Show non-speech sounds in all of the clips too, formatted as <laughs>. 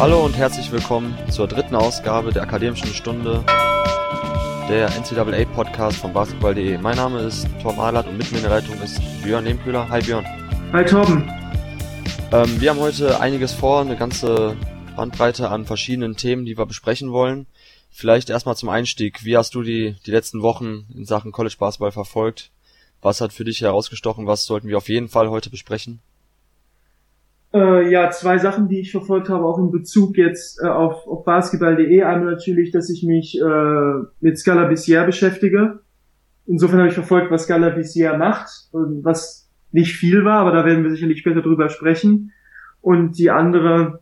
Hallo und herzlich willkommen zur dritten Ausgabe der Akademischen Stunde der NCAA Podcast von basketball.de. Mein Name ist Torben Ahlert und mit mir in der Leitung ist Björn Lehmkühler. Hi Björn. Hi Torben. Ähm, wir haben heute einiges vor, eine ganze Bandbreite an verschiedenen Themen, die wir besprechen wollen. Vielleicht erstmal zum Einstieg. Wie hast du die, die letzten Wochen in Sachen College Basketball verfolgt? Was hat für dich herausgestochen? Was sollten wir auf jeden Fall heute besprechen? Äh, ja, zwei Sachen, die ich verfolgt habe, auch in Bezug jetzt äh, auf, auf basketball.de. Einmal natürlich, dass ich mich äh, mit Scala Bissier beschäftige. Insofern habe ich verfolgt, was Scala Bissier macht, was nicht viel war, aber da werden wir sicherlich später drüber sprechen. Und die andere,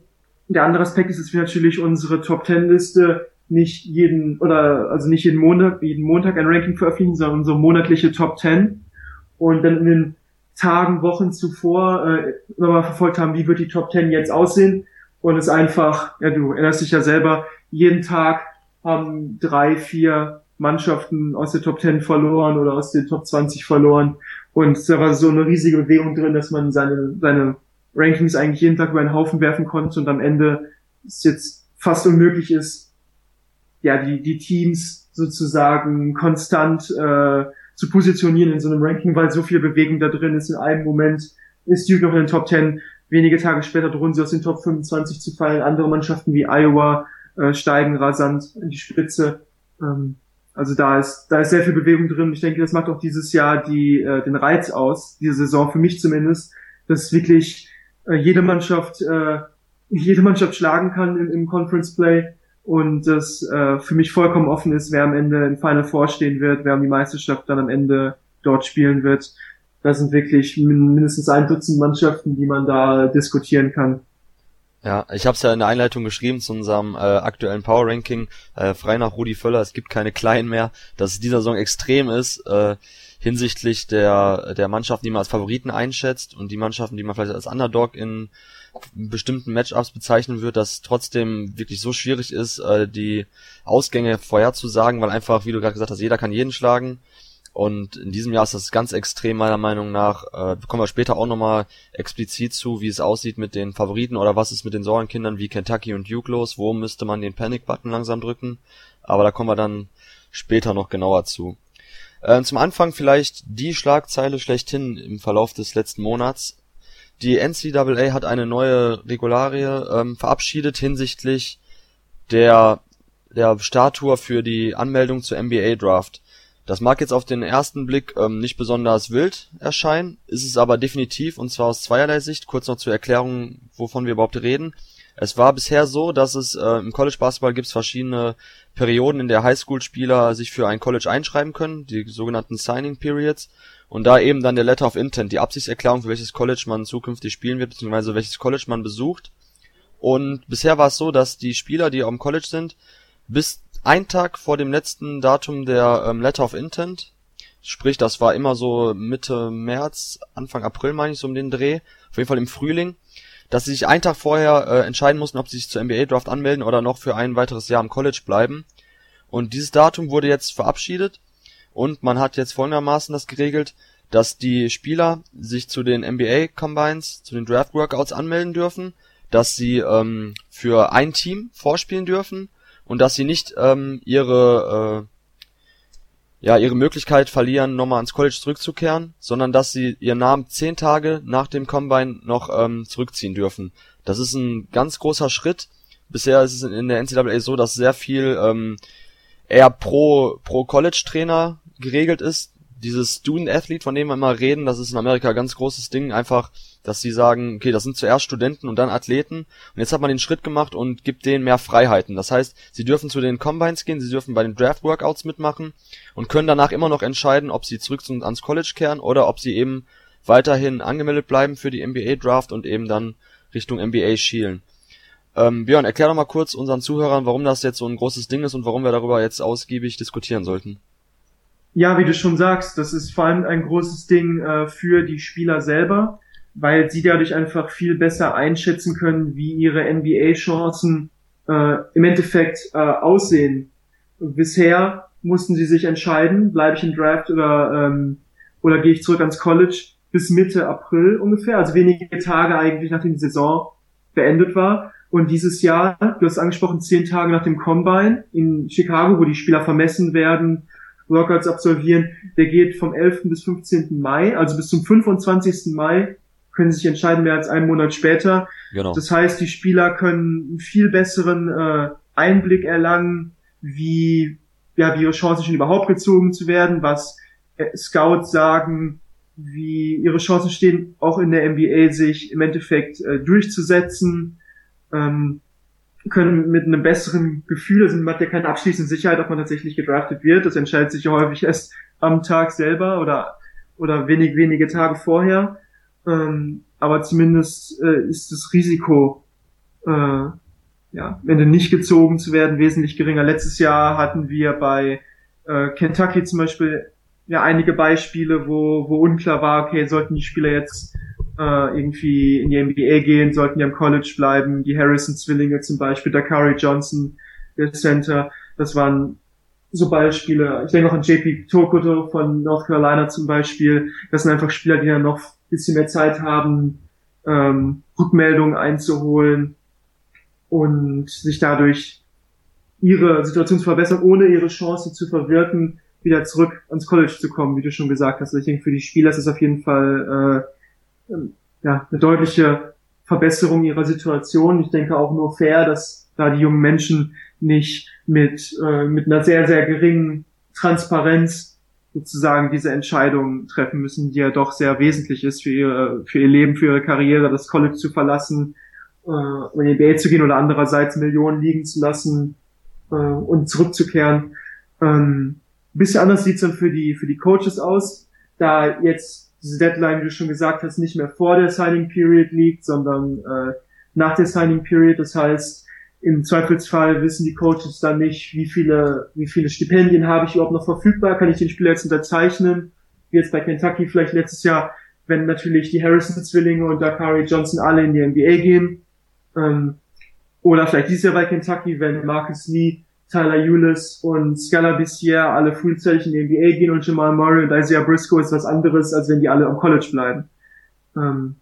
der andere Aspekt ist, dass wir natürlich unsere Top Ten Liste nicht jeden oder also nicht jeden Montag, jeden Montag ein Ranking veröffentlichen, sondern unsere monatliche Top Ten. Und dann in den Tagen, Wochen zuvor äh, immer mal verfolgt haben, wie wird die Top 10 jetzt aussehen. Und es einfach, ja, du erinnerst dich ja selber, jeden Tag haben drei, vier Mannschaften aus der Top 10 verloren oder aus der Top 20 verloren. Und da war so eine riesige Bewegung drin, dass man seine, seine Rankings eigentlich jeden Tag über einen Haufen werfen konnte und am Ende es jetzt fast unmöglich ist, ja, die, die Teams sozusagen konstant äh, zu positionieren in so einem Ranking, weil so viel Bewegung da drin ist. In einem Moment ist Duke noch in den Top 10, wenige Tage später drohen sie aus den Top 25 zu fallen. Andere Mannschaften wie Iowa äh, steigen rasant in die Spitze. Ähm, also da ist, da ist sehr viel Bewegung drin. Ich denke, das macht auch dieses Jahr die, äh, den Reiz aus, diese Saison für mich zumindest, dass wirklich äh, jede Mannschaft, äh, jede Mannschaft schlagen kann im, im Conference Play und das äh, für mich vollkommen offen ist, wer am Ende im Final vorstehen wird, wer um die Meisterschaft dann am Ende dort spielen wird. Das sind wirklich mindestens ein Dutzend Mannschaften, die man da diskutieren kann. Ja, ich habe es ja in der Einleitung geschrieben zu unserem äh, aktuellen Power Ranking, äh, frei nach Rudi Völler, es gibt keine Kleinen mehr, dass es dieser Saison extrem ist äh, hinsichtlich der der Mannschaften, die man als Favoriten einschätzt und die Mannschaften, die man vielleicht als Underdog in bestimmten Matchups bezeichnen wird, dass trotzdem wirklich so schwierig ist, äh, die Ausgänge vorherzusagen, weil einfach, wie du gerade gesagt hast, jeder kann jeden schlagen. Und in diesem Jahr ist das ganz extrem meiner Meinung nach. Äh, kommen wir später auch nochmal explizit zu, wie es aussieht mit den Favoriten oder was ist mit den Sorgenkindern wie Kentucky und Duke los. Wo müsste man den Panic-Button langsam drücken? Aber da kommen wir dann später noch genauer zu. Äh, zum Anfang vielleicht die Schlagzeile schlechthin im Verlauf des letzten Monats die NCAA hat eine neue Regularie ähm, verabschiedet hinsichtlich der der Statue für die Anmeldung zur NBA Draft. Das mag jetzt auf den ersten Blick ähm, nicht besonders wild erscheinen, ist es aber definitiv und zwar aus zweierlei Sicht. Kurz noch zur Erklärung, wovon wir überhaupt reden. Es war bisher so, dass es äh, im College Basketball gibt verschiedene Perioden, in der Highschool-Spieler sich für ein College einschreiben können, die sogenannten Signing Periods. Und da eben dann der Letter of Intent, die Absichtserklärung, für welches College man zukünftig spielen wird, beziehungsweise welches College man besucht. Und bisher war es so, dass die Spieler, die am College sind, bis ein Tag vor dem letzten Datum der ähm, Letter of Intent, sprich, das war immer so Mitte März, Anfang April meine ich, so um den Dreh, auf jeden Fall im Frühling, dass sie sich einen Tag vorher äh, entscheiden mussten, ob sie sich zur NBA Draft anmelden oder noch für ein weiteres Jahr am College bleiben. Und dieses Datum wurde jetzt verabschiedet und man hat jetzt folgendermaßen das geregelt, dass die Spieler sich zu den NBA Combines, zu den Draft Workouts anmelden dürfen, dass sie ähm, für ein Team vorspielen dürfen und dass sie nicht ähm, ihre äh, ja ihre Möglichkeit verlieren, nochmal ans College zurückzukehren, sondern dass sie ihren Namen zehn Tage nach dem Combine noch ähm, zurückziehen dürfen. Das ist ein ganz großer Schritt. Bisher ist es in der NCAA so, dass sehr viel ähm, eher pro pro College Trainer geregelt ist. Dieses Student Athlete, von dem wir immer reden, das ist in Amerika ein ganz großes Ding, einfach, dass sie sagen, okay, das sind zuerst Studenten und dann Athleten. Und jetzt hat man den Schritt gemacht und gibt denen mehr Freiheiten. Das heißt, sie dürfen zu den Combines gehen, sie dürfen bei den Draft Workouts mitmachen und können danach immer noch entscheiden, ob sie zurück ans College kehren oder ob sie eben weiterhin angemeldet bleiben für die NBA Draft und eben dann Richtung NBA schielen. Ähm, Björn, erklär doch mal kurz unseren Zuhörern, warum das jetzt so ein großes Ding ist und warum wir darüber jetzt ausgiebig diskutieren sollten. Ja, wie du schon sagst, das ist vor allem ein großes Ding äh, für die Spieler selber, weil sie dadurch einfach viel besser einschätzen können, wie ihre NBA-Chancen äh, im Endeffekt äh, aussehen. Bisher mussten sie sich entscheiden, bleibe ich im Draft oder, ähm, oder gehe ich zurück ans College bis Mitte April ungefähr, also wenige Tage eigentlich nachdem die Saison beendet war. Und dieses Jahr, du hast angesprochen, zehn Tage nach dem Combine in Chicago, wo die Spieler vermessen werden, Workouts absolvieren, der geht vom 11. bis 15. Mai, also bis zum 25. Mai können sich entscheiden, mehr als einen Monat später. Genau. Das heißt, die Spieler können einen viel besseren äh, Einblick erlangen, wie, ja, wie ihre Chancen schon überhaupt gezogen zu werden, was äh, Scouts sagen, wie ihre Chancen stehen, auch in der NBA sich im Endeffekt äh, durchzusetzen, ähm, können mit einem besseren Gefühl, also man hat ja keine abschließende Sicherheit, ob man tatsächlich gedraftet wird. Das entscheidet sich ja häufig erst am Tag selber oder, oder wenig, wenige Tage vorher. Ähm, aber zumindest äh, ist das Risiko, äh, ja, wenn du nicht gezogen zu werden, wesentlich geringer. Letztes Jahr hatten wir bei äh, Kentucky zum Beispiel ja einige Beispiele, wo, wo unklar war, okay, sollten die Spieler jetzt äh, irgendwie in die NBA gehen, sollten die am College bleiben. Die Harrison-Zwillinge zum Beispiel, Dakari Johnson, der Center, das waren so Beispiele. Ich denke auch an JP Tokoto von North Carolina zum Beispiel. Das sind einfach Spieler, die dann noch ein bisschen mehr Zeit haben, ähm, Rückmeldungen einzuholen und sich dadurch ihre Situation zu verbessern, ohne ihre Chance zu verwirken, wieder zurück ans College zu kommen, wie du schon gesagt hast. Ich denke, für die Spieler ist es auf jeden Fall äh, ja, eine deutliche Verbesserung ihrer Situation. Ich denke auch nur fair, dass da die jungen Menschen nicht mit, äh, mit einer sehr, sehr geringen Transparenz sozusagen diese Entscheidung treffen müssen, die ja doch sehr wesentlich ist für ihr, für ihr Leben, für ihre Karriere, das College zu verlassen, äh, in die NBA zu gehen oder andererseits Millionen liegen zu lassen äh, und zurückzukehren. Ähm, bisschen anders sieht's dann für die, für die Coaches aus, da jetzt diese Deadline, wie du schon gesagt hast, nicht mehr vor der Signing Period liegt, sondern äh, nach der Signing Period. Das heißt, im Zweifelsfall wissen die Coaches dann nicht, wie viele, wie viele Stipendien habe ich überhaupt noch verfügbar, kann ich den Spieler jetzt unterzeichnen, wie jetzt bei Kentucky vielleicht letztes Jahr, wenn natürlich die Harrison-Zwillinge und Dakari Johnson alle in die NBA gehen, ähm, oder vielleicht dieses Jahr bei Kentucky, wenn Marcus Lee Tyler Eulis und Scala Bissier alle frühzeitig in die NBA gehen und Jamal Murray und Isaiah Briscoe ist was anderes, als wenn die alle am College bleiben. Ähm,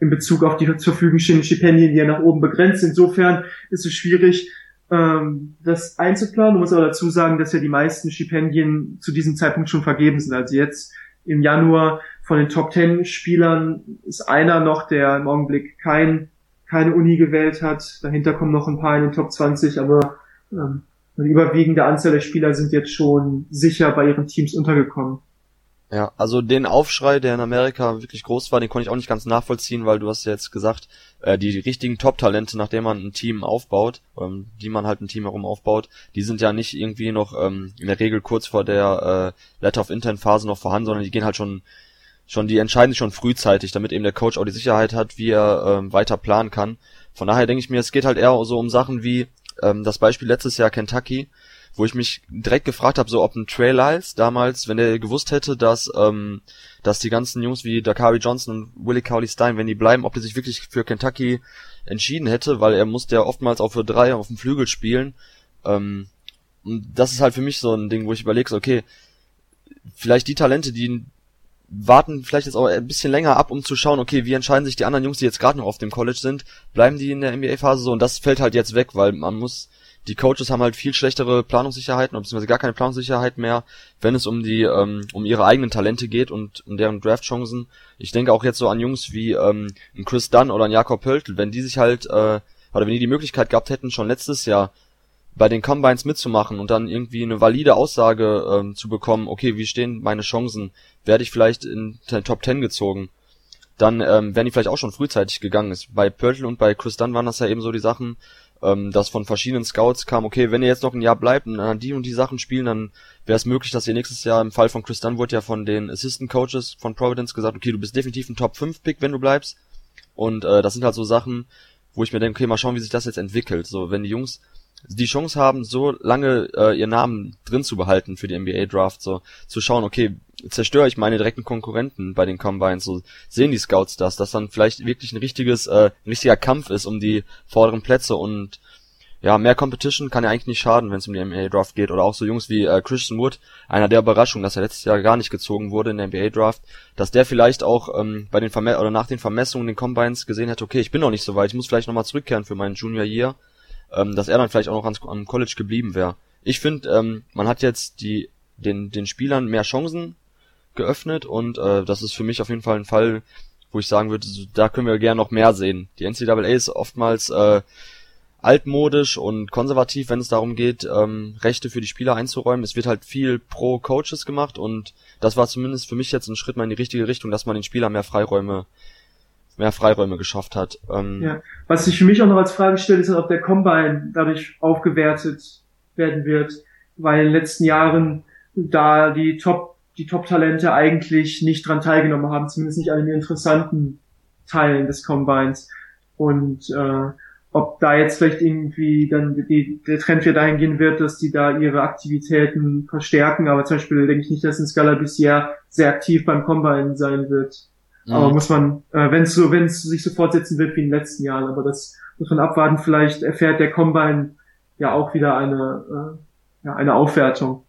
in Bezug auf die zur Verfügung stehenden Stipendien, die ja nach oben begrenzt. Insofern ist es schwierig, ähm, das einzuplanen. Du musst aber dazu sagen, dass ja die meisten Stipendien zu diesem Zeitpunkt schon vergeben sind. Also jetzt im Januar von den Top Ten Spielern ist einer noch, der im Augenblick kein, keine Uni gewählt hat. Dahinter kommen noch ein paar in den Top 20, aber ähm, eine überwiegende Anzahl der Spieler sind jetzt schon sicher bei ihren Teams untergekommen. Ja, also den Aufschrei, der in Amerika wirklich groß war, den konnte ich auch nicht ganz nachvollziehen, weil du hast ja jetzt gesagt, äh, die richtigen Top-Talente, nachdem man ein Team aufbaut, ähm, die man halt ein Team herum aufbaut, die sind ja nicht irgendwie noch ähm, in der Regel kurz vor der äh, Letter of Intent Phase noch vorhanden, sondern die gehen halt schon schon die entscheiden sich schon frühzeitig, damit eben der Coach auch die Sicherheit hat, wie er ähm, weiter planen kann. Von daher denke ich mir, es geht halt eher so um Sachen wie ähm, das Beispiel letztes Jahr Kentucky, wo ich mich direkt gefragt habe, so ob ein Trey Lyles damals, wenn er gewusst hätte, dass ähm, dass die ganzen Jungs wie Dakari Johnson und Willie Cowley Stein, wenn die bleiben, ob er sich wirklich für Kentucky entschieden hätte, weil er musste ja oftmals auch für drei auf dem Flügel spielen. Ähm, und das ist halt für mich so ein Ding, wo ich überlege, okay, vielleicht die Talente, die warten vielleicht jetzt auch ein bisschen länger ab, um zu schauen, okay, wie entscheiden sich die anderen Jungs, die jetzt gerade noch auf dem College sind, bleiben die in der NBA-Phase so? Und das fällt halt jetzt weg, weil man muss, die Coaches haben halt viel schlechtere Planungssicherheiten, beziehungsweise gar keine Planungssicherheit mehr, wenn es um die, ähm, um ihre eigenen Talente geht und um deren Draftchancen. Ich denke auch jetzt so an Jungs wie ähm, Chris Dunn oder ein Jakob Pöltl, wenn die sich halt, äh, oder wenn die die Möglichkeit gehabt hätten, schon letztes Jahr bei den Combines mitzumachen und dann irgendwie eine valide Aussage ähm, zu bekommen, okay, wie stehen meine Chancen, werde ich vielleicht in den Top 10 gezogen, dann ähm, wären die vielleicht auch schon frühzeitig gegangen. Bei Pörtl und bei Chris Dunn waren das ja eben so die Sachen, ähm, dass von verschiedenen Scouts kam, okay, wenn ihr jetzt noch ein Jahr bleibt und an die und die Sachen spielen, dann wäre es möglich, dass ihr nächstes Jahr, im Fall von Chris Dunn wurde ja von den Assistant Coaches von Providence gesagt, okay, du bist definitiv ein Top 5 Pick, wenn du bleibst. Und äh, das sind halt so Sachen, wo ich mir denke, okay, mal schauen, wie sich das jetzt entwickelt. So, wenn die Jungs die Chance haben, so lange äh, ihren Namen drin zu behalten für die NBA Draft, so zu schauen, okay, zerstöre ich meine direkten Konkurrenten bei den Combines, so sehen die Scouts das, dass dann vielleicht wirklich ein richtiges, äh, ein richtiger Kampf ist um die vorderen Plätze und ja, mehr Competition kann ja eigentlich nicht schaden, wenn es um die NBA Draft geht. Oder auch so Jungs wie äh, Christian Wood, einer der Überraschungen, dass er letztes Jahr gar nicht gezogen wurde in der NBA Draft, dass der vielleicht auch ähm, bei den Verme oder nach den Vermessungen den Combines gesehen hat, okay, ich bin noch nicht so weit, ich muss vielleicht nochmal zurückkehren für meinen Junior Year, ähm, dass er dann vielleicht auch noch ans, am College geblieben wäre. Ich finde, ähm, man hat jetzt die den den Spielern mehr Chancen geöffnet und äh, das ist für mich auf jeden Fall ein Fall, wo ich sagen würde, da können wir gerne noch mehr sehen. Die NCAA ist oftmals äh, altmodisch und konservativ, wenn es darum geht, ähm, Rechte für die Spieler einzuräumen. Es wird halt viel pro Coaches gemacht und das war zumindest für mich jetzt ein Schritt mal in die richtige Richtung, dass man den Spielern mehr Freiräume mehr Freiräume geschafft hat. Ähm, ja. Was sich für mich auch noch als Frage stellt, ist, ob der Combine dadurch aufgewertet werden wird, weil in den letzten Jahren da die Top die Top-Talente eigentlich nicht dran teilgenommen haben, zumindest nicht an den interessanten Teilen des Combines. Und äh, ob da jetzt vielleicht irgendwie dann die, der Trend wieder dahin gehen wird, dass die da ihre Aktivitäten verstärken. Aber zum Beispiel denke ich nicht, dass ein Scala bisher sehr aktiv beim Combine sein wird. Mhm. Aber muss man, äh, wenn es so, wenn es sich so fortsetzen wird wie in den letzten Jahren, aber das muss man abwarten. Vielleicht erfährt der Combine ja auch wieder eine, äh, ja, eine Aufwertung.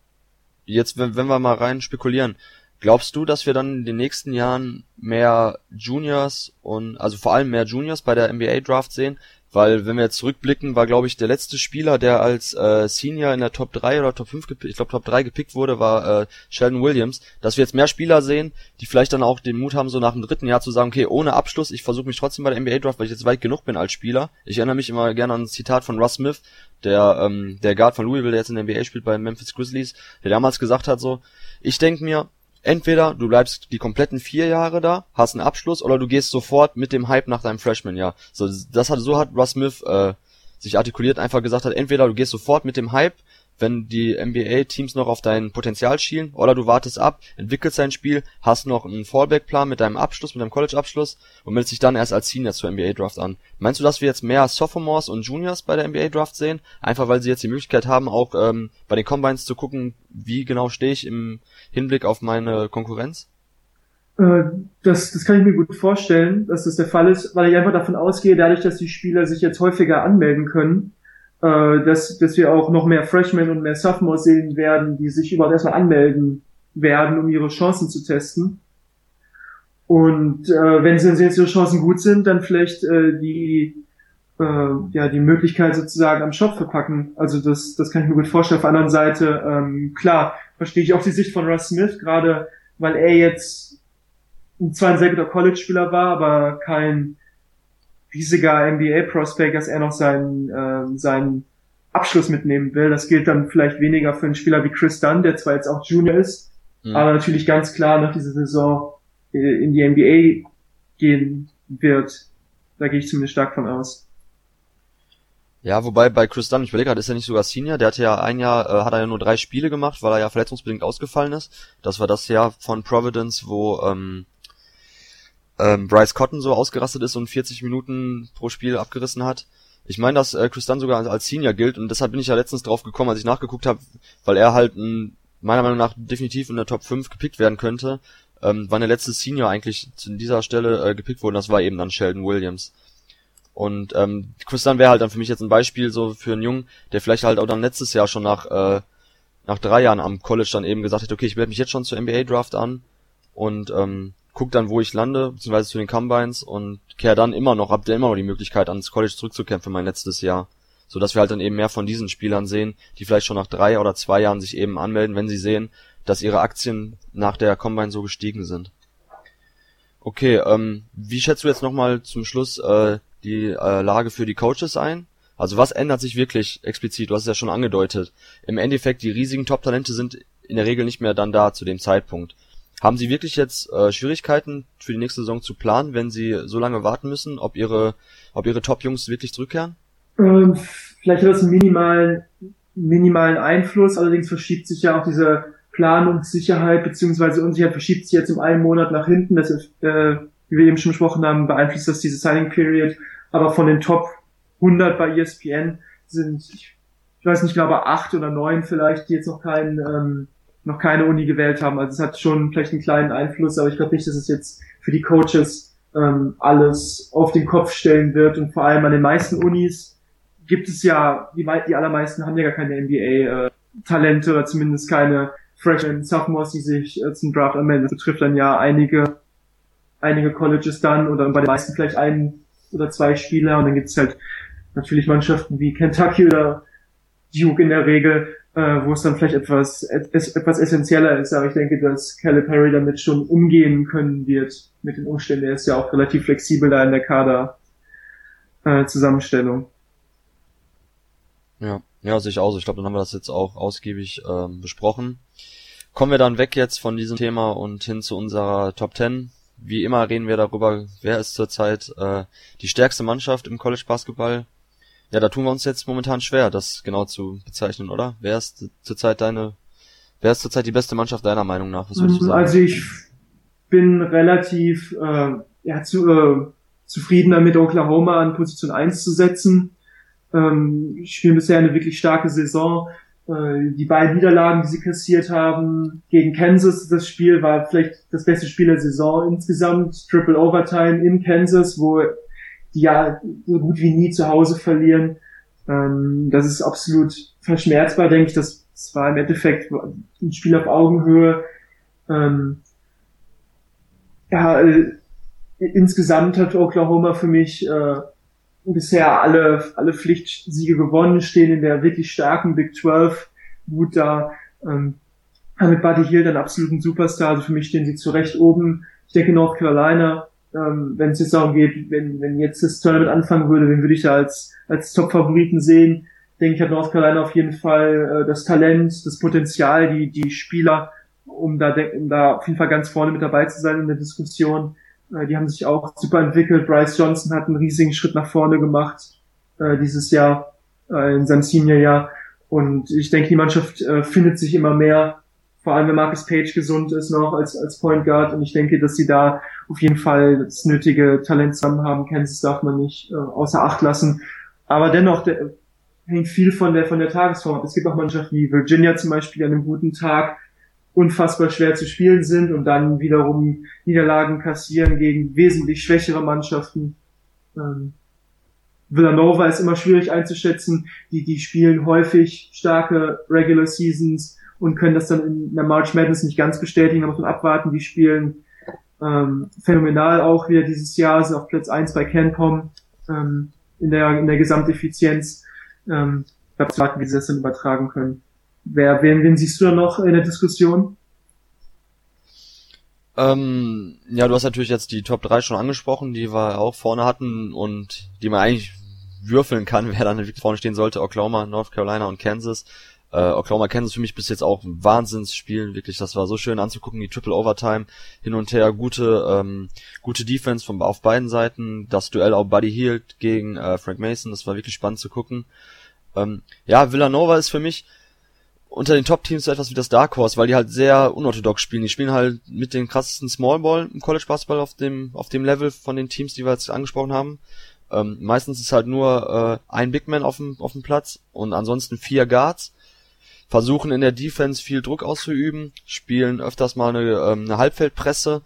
Jetzt, wenn, wenn wir mal rein spekulieren, glaubst du, dass wir dann in den nächsten Jahren mehr Juniors und also vor allem mehr Juniors bei der NBA Draft sehen? Weil, wenn wir jetzt zurückblicken, war, glaube ich, der letzte Spieler, der als äh, Senior in der Top 3 oder Top 5, ich glaube Top 3 gepickt wurde, war äh, Sheldon Williams. Dass wir jetzt mehr Spieler sehen, die vielleicht dann auch den Mut haben, so nach dem dritten Jahr zu sagen, okay, ohne Abschluss, ich versuche mich trotzdem bei der NBA Draft, weil ich jetzt weit genug bin als Spieler. Ich erinnere mich immer gerne an ein Zitat von Russ Smith, der ähm, der Guard von Louisville, der jetzt in der NBA spielt bei Memphis Grizzlies, der damals gesagt hat so, ich denke mir, entweder du bleibst die kompletten vier Jahre da, hast einen Abschluss, oder du gehst sofort mit dem Hype nach deinem Freshman-Jahr. So, das hat, so hat Russ Smith äh, sich artikuliert, einfach gesagt hat, entweder du gehst sofort mit dem Hype, wenn die NBA-Teams noch auf dein Potenzial schielen, oder du wartest ab, entwickelst dein Spiel, hast noch einen Fallback-Plan mit deinem Abschluss, mit deinem College-Abschluss und meldest dich dann erst als Senior zur NBA-Draft an. Meinst du, dass wir jetzt mehr Sophomores und Juniors bei der NBA-Draft sehen? Einfach weil sie jetzt die Möglichkeit haben, auch ähm, bei den Combines zu gucken, wie genau stehe ich im Hinblick auf meine Konkurrenz? Äh, das, das kann ich mir gut vorstellen, dass das der Fall ist, weil ich einfach davon ausgehe, dadurch, dass die Spieler sich jetzt häufiger anmelden können, äh, dass, dass wir auch noch mehr Freshmen und mehr Sophomores sehen werden, die sich überhaupt erstmal anmelden werden, um ihre Chancen zu testen. Und äh, wenn sie jetzt ihre Chancen gut sind, dann vielleicht äh, die äh, ja die Möglichkeit sozusagen am Shop verpacken. Also das das kann ich mir gut vorstellen. Auf der anderen Seite ähm, klar verstehe ich auch die Sicht von Russ Smith gerade, weil er jetzt zwar ein sehr guter College-Spieler war, aber kein riesiger NBA-Prospect, dass er noch seinen, äh, seinen Abschluss mitnehmen will. Das gilt dann vielleicht weniger für einen Spieler wie Chris Dunn, der zwar jetzt auch Junior ist, mhm. aber natürlich ganz klar nach dieser Saison äh, in die NBA gehen wird. Da gehe ich zumindest stark von aus. Ja, wobei bei Chris Dunn, ich überlege gerade, ist er nicht sogar Senior? Der hatte ja ein Jahr, äh, hat er ja nur drei Spiele gemacht, weil er ja verletzungsbedingt ausgefallen ist. Das war das Jahr von Providence, wo ähm, ähm, Bryce Cotton so ausgerastet ist und 40 Minuten pro Spiel abgerissen hat. Ich meine, dass äh, Chris Dunn sogar als Senior gilt und deshalb bin ich ja letztens drauf gekommen, als ich nachgeguckt habe, weil er halt ein, meiner Meinung nach definitiv in der Top 5 gepickt werden könnte, ähm, wann der letzte Senior eigentlich zu dieser Stelle äh, gepickt wurde, das war eben dann Sheldon Williams. Und ähm, Chris Dunn wäre halt dann für mich jetzt ein Beispiel so für einen Jungen, der vielleicht halt auch dann letztes Jahr schon nach äh, nach drei Jahren am College dann eben gesagt hat, okay, ich werde mich jetzt schon zur NBA Draft an und ähm, guck dann, wo ich lande, beziehungsweise zu den Combines und kehre dann immer noch, hab dann immer noch die Möglichkeit, ans College zurückzukehren für mein letztes Jahr. So dass wir halt dann eben mehr von diesen Spielern sehen, die vielleicht schon nach drei oder zwei Jahren sich eben anmelden, wenn sie sehen, dass ihre Aktien nach der Combine so gestiegen sind. Okay, ähm, wie schätzt du jetzt nochmal zum Schluss äh, die äh, Lage für die Coaches ein? Also was ändert sich wirklich explizit? Du hast es ja schon angedeutet. Im Endeffekt, die riesigen Top-Talente sind in der Regel nicht mehr dann da zu dem Zeitpunkt. Haben Sie wirklich jetzt äh, Schwierigkeiten für die nächste Saison zu planen, wenn Sie so lange warten müssen, ob Ihre, ob Ihre Top-Jungs wirklich zurückkehren? Ähm, vielleicht hat das einen minimalen, minimalen Einfluss, allerdings verschiebt sich ja auch diese Planungssicherheit beziehungsweise Unsicherheit verschiebt sich jetzt um einen Monat nach hinten. Das, äh, wie wir eben schon besprochen haben, beeinflusst das diese Signing Period. Aber von den Top 100 bei ESPN sind, ich, ich weiß nicht, glaube acht oder neun vielleicht, die jetzt noch keinen ähm, noch keine Uni gewählt haben. Also es hat schon vielleicht einen kleinen Einfluss, aber ich glaube nicht, dass es jetzt für die Coaches ähm, alles auf den Kopf stellen wird und vor allem an den meisten Unis gibt es ja, die, die allermeisten haben ja gar keine NBA-Talente äh, oder zumindest keine Freshmen, Sophomores, die sich äh, zum Draft anmelden. Das betrifft dann ja einige, einige Colleges dann oder bei den meisten vielleicht ein oder zwei Spieler und dann gibt's halt natürlich Mannschaften wie Kentucky oder Duke in der Regel, äh, wo es dann vielleicht etwas, etwas essentieller ist. Aber ich denke, dass Calipari damit schon umgehen können wird mit den Umständen. Er ist ja auch relativ flexibel da in der Kader äh. Ja, ja, sehe ich auch. Ich glaube, dann haben wir das jetzt auch ausgiebig ähm, besprochen. Kommen wir dann weg jetzt von diesem Thema und hin zu unserer Top 10. Wie immer reden wir darüber, wer ist zurzeit äh, die stärkste Mannschaft im College Basketball. Ja, da tun wir uns jetzt momentan schwer, das genau zu bezeichnen, oder? Wer ist zurzeit deine, wer ist zurzeit die beste Mannschaft deiner Meinung nach? Was würdest du sagen? Also ich bin relativ äh, ja, zu, äh, zufrieden damit, Oklahoma an Position 1 zu setzen. Ähm, spielen bisher eine wirklich starke Saison. Äh, die beiden Niederlagen, die sie kassiert haben, gegen Kansas, das Spiel war vielleicht das beste Spiel der Saison insgesamt. Triple Overtime in Kansas, wo die ja so gut wie nie zu Hause verlieren. Ähm, das ist absolut verschmerzbar, denke ich. Das, war im Endeffekt ein Spiel auf Augenhöhe. Ähm, ja, äh, insgesamt hat Oklahoma für mich äh, bisher alle, alle Pflichtsiege gewonnen, stehen in der wirklich starken Big 12 gut da. Ähm, mit Buddy Hill dann absoluten Superstar, also für mich stehen sie zu Recht oben. Ich denke North Carolina, ähm, wenn es jetzt darum geht, wenn, wenn jetzt das Tournament anfangen würde, wen würde ich da als, als Top-Favoriten sehen? Denke ich, hat North Carolina auf jeden Fall äh, das Talent, das Potenzial, die, die Spieler, um da, um da auf jeden Fall ganz vorne mit dabei zu sein in der Diskussion. Äh, die haben sich auch super entwickelt. Bryce Johnson hat einen riesigen Schritt nach vorne gemacht äh, dieses Jahr, äh, in seinem Seniorjahr. Und ich denke, die Mannschaft äh, findet sich immer mehr, vor allem wenn Marcus Page gesund ist noch als, als Point Guard. Und ich denke, dass sie da auf jeden Fall das nötige Talent zusammen haben. Kansas darf man nicht äh, außer Acht lassen. Aber dennoch der, hängt viel von der, von der Tagesform. Es gibt auch Mannschaften wie Virginia zum Beispiel an einem guten Tag unfassbar schwer zu spielen sind und dann wiederum Niederlagen kassieren gegen wesentlich schwächere Mannschaften. Ähm, Villanova ist immer schwierig einzuschätzen. Die, die spielen häufig starke Regular Seasons und können das dann in der March Madness nicht ganz bestätigen, da muss man abwarten. Die spielen ähm, phänomenal auch wieder dieses Jahr, sind auf Platz eins bei CanPom ähm, in der in der Gesamteffizienz. Ähm, ich glaube, warten, wie sie das dann übertragen können. Wer, wen, wen siehst du da noch in der Diskussion? Ähm, ja, du hast natürlich jetzt die Top 3 schon angesprochen, die wir auch vorne hatten und die man eigentlich würfeln kann, <laughs> wer dann wirklich vorne stehen sollte. Oklahoma, North Carolina und Kansas. Äh, Oklahoma, Kansas für mich bis jetzt auch ein Wahnsinnsspiel, wirklich, das war so schön anzugucken, die Triple Overtime hin und her, gute, ähm, gute Defense von, auf beiden Seiten, das Duell auch Buddy Hield gegen äh, Frank Mason, das war wirklich spannend zu gucken. Ähm, ja, Villanova ist für mich, unter den Top-Teams so etwas wie das Dark Horse, weil die halt sehr unorthodox spielen. Die spielen halt mit den krassesten Small Ball im College Basketball auf dem, auf dem Level von den Teams, die wir jetzt angesprochen haben. Ähm, meistens ist halt nur äh, ein Big Man auf dem, auf dem Platz und ansonsten vier Guards. Versuchen in der Defense viel Druck auszuüben, spielen öfters mal eine, ähm, eine Halbfeldpresse.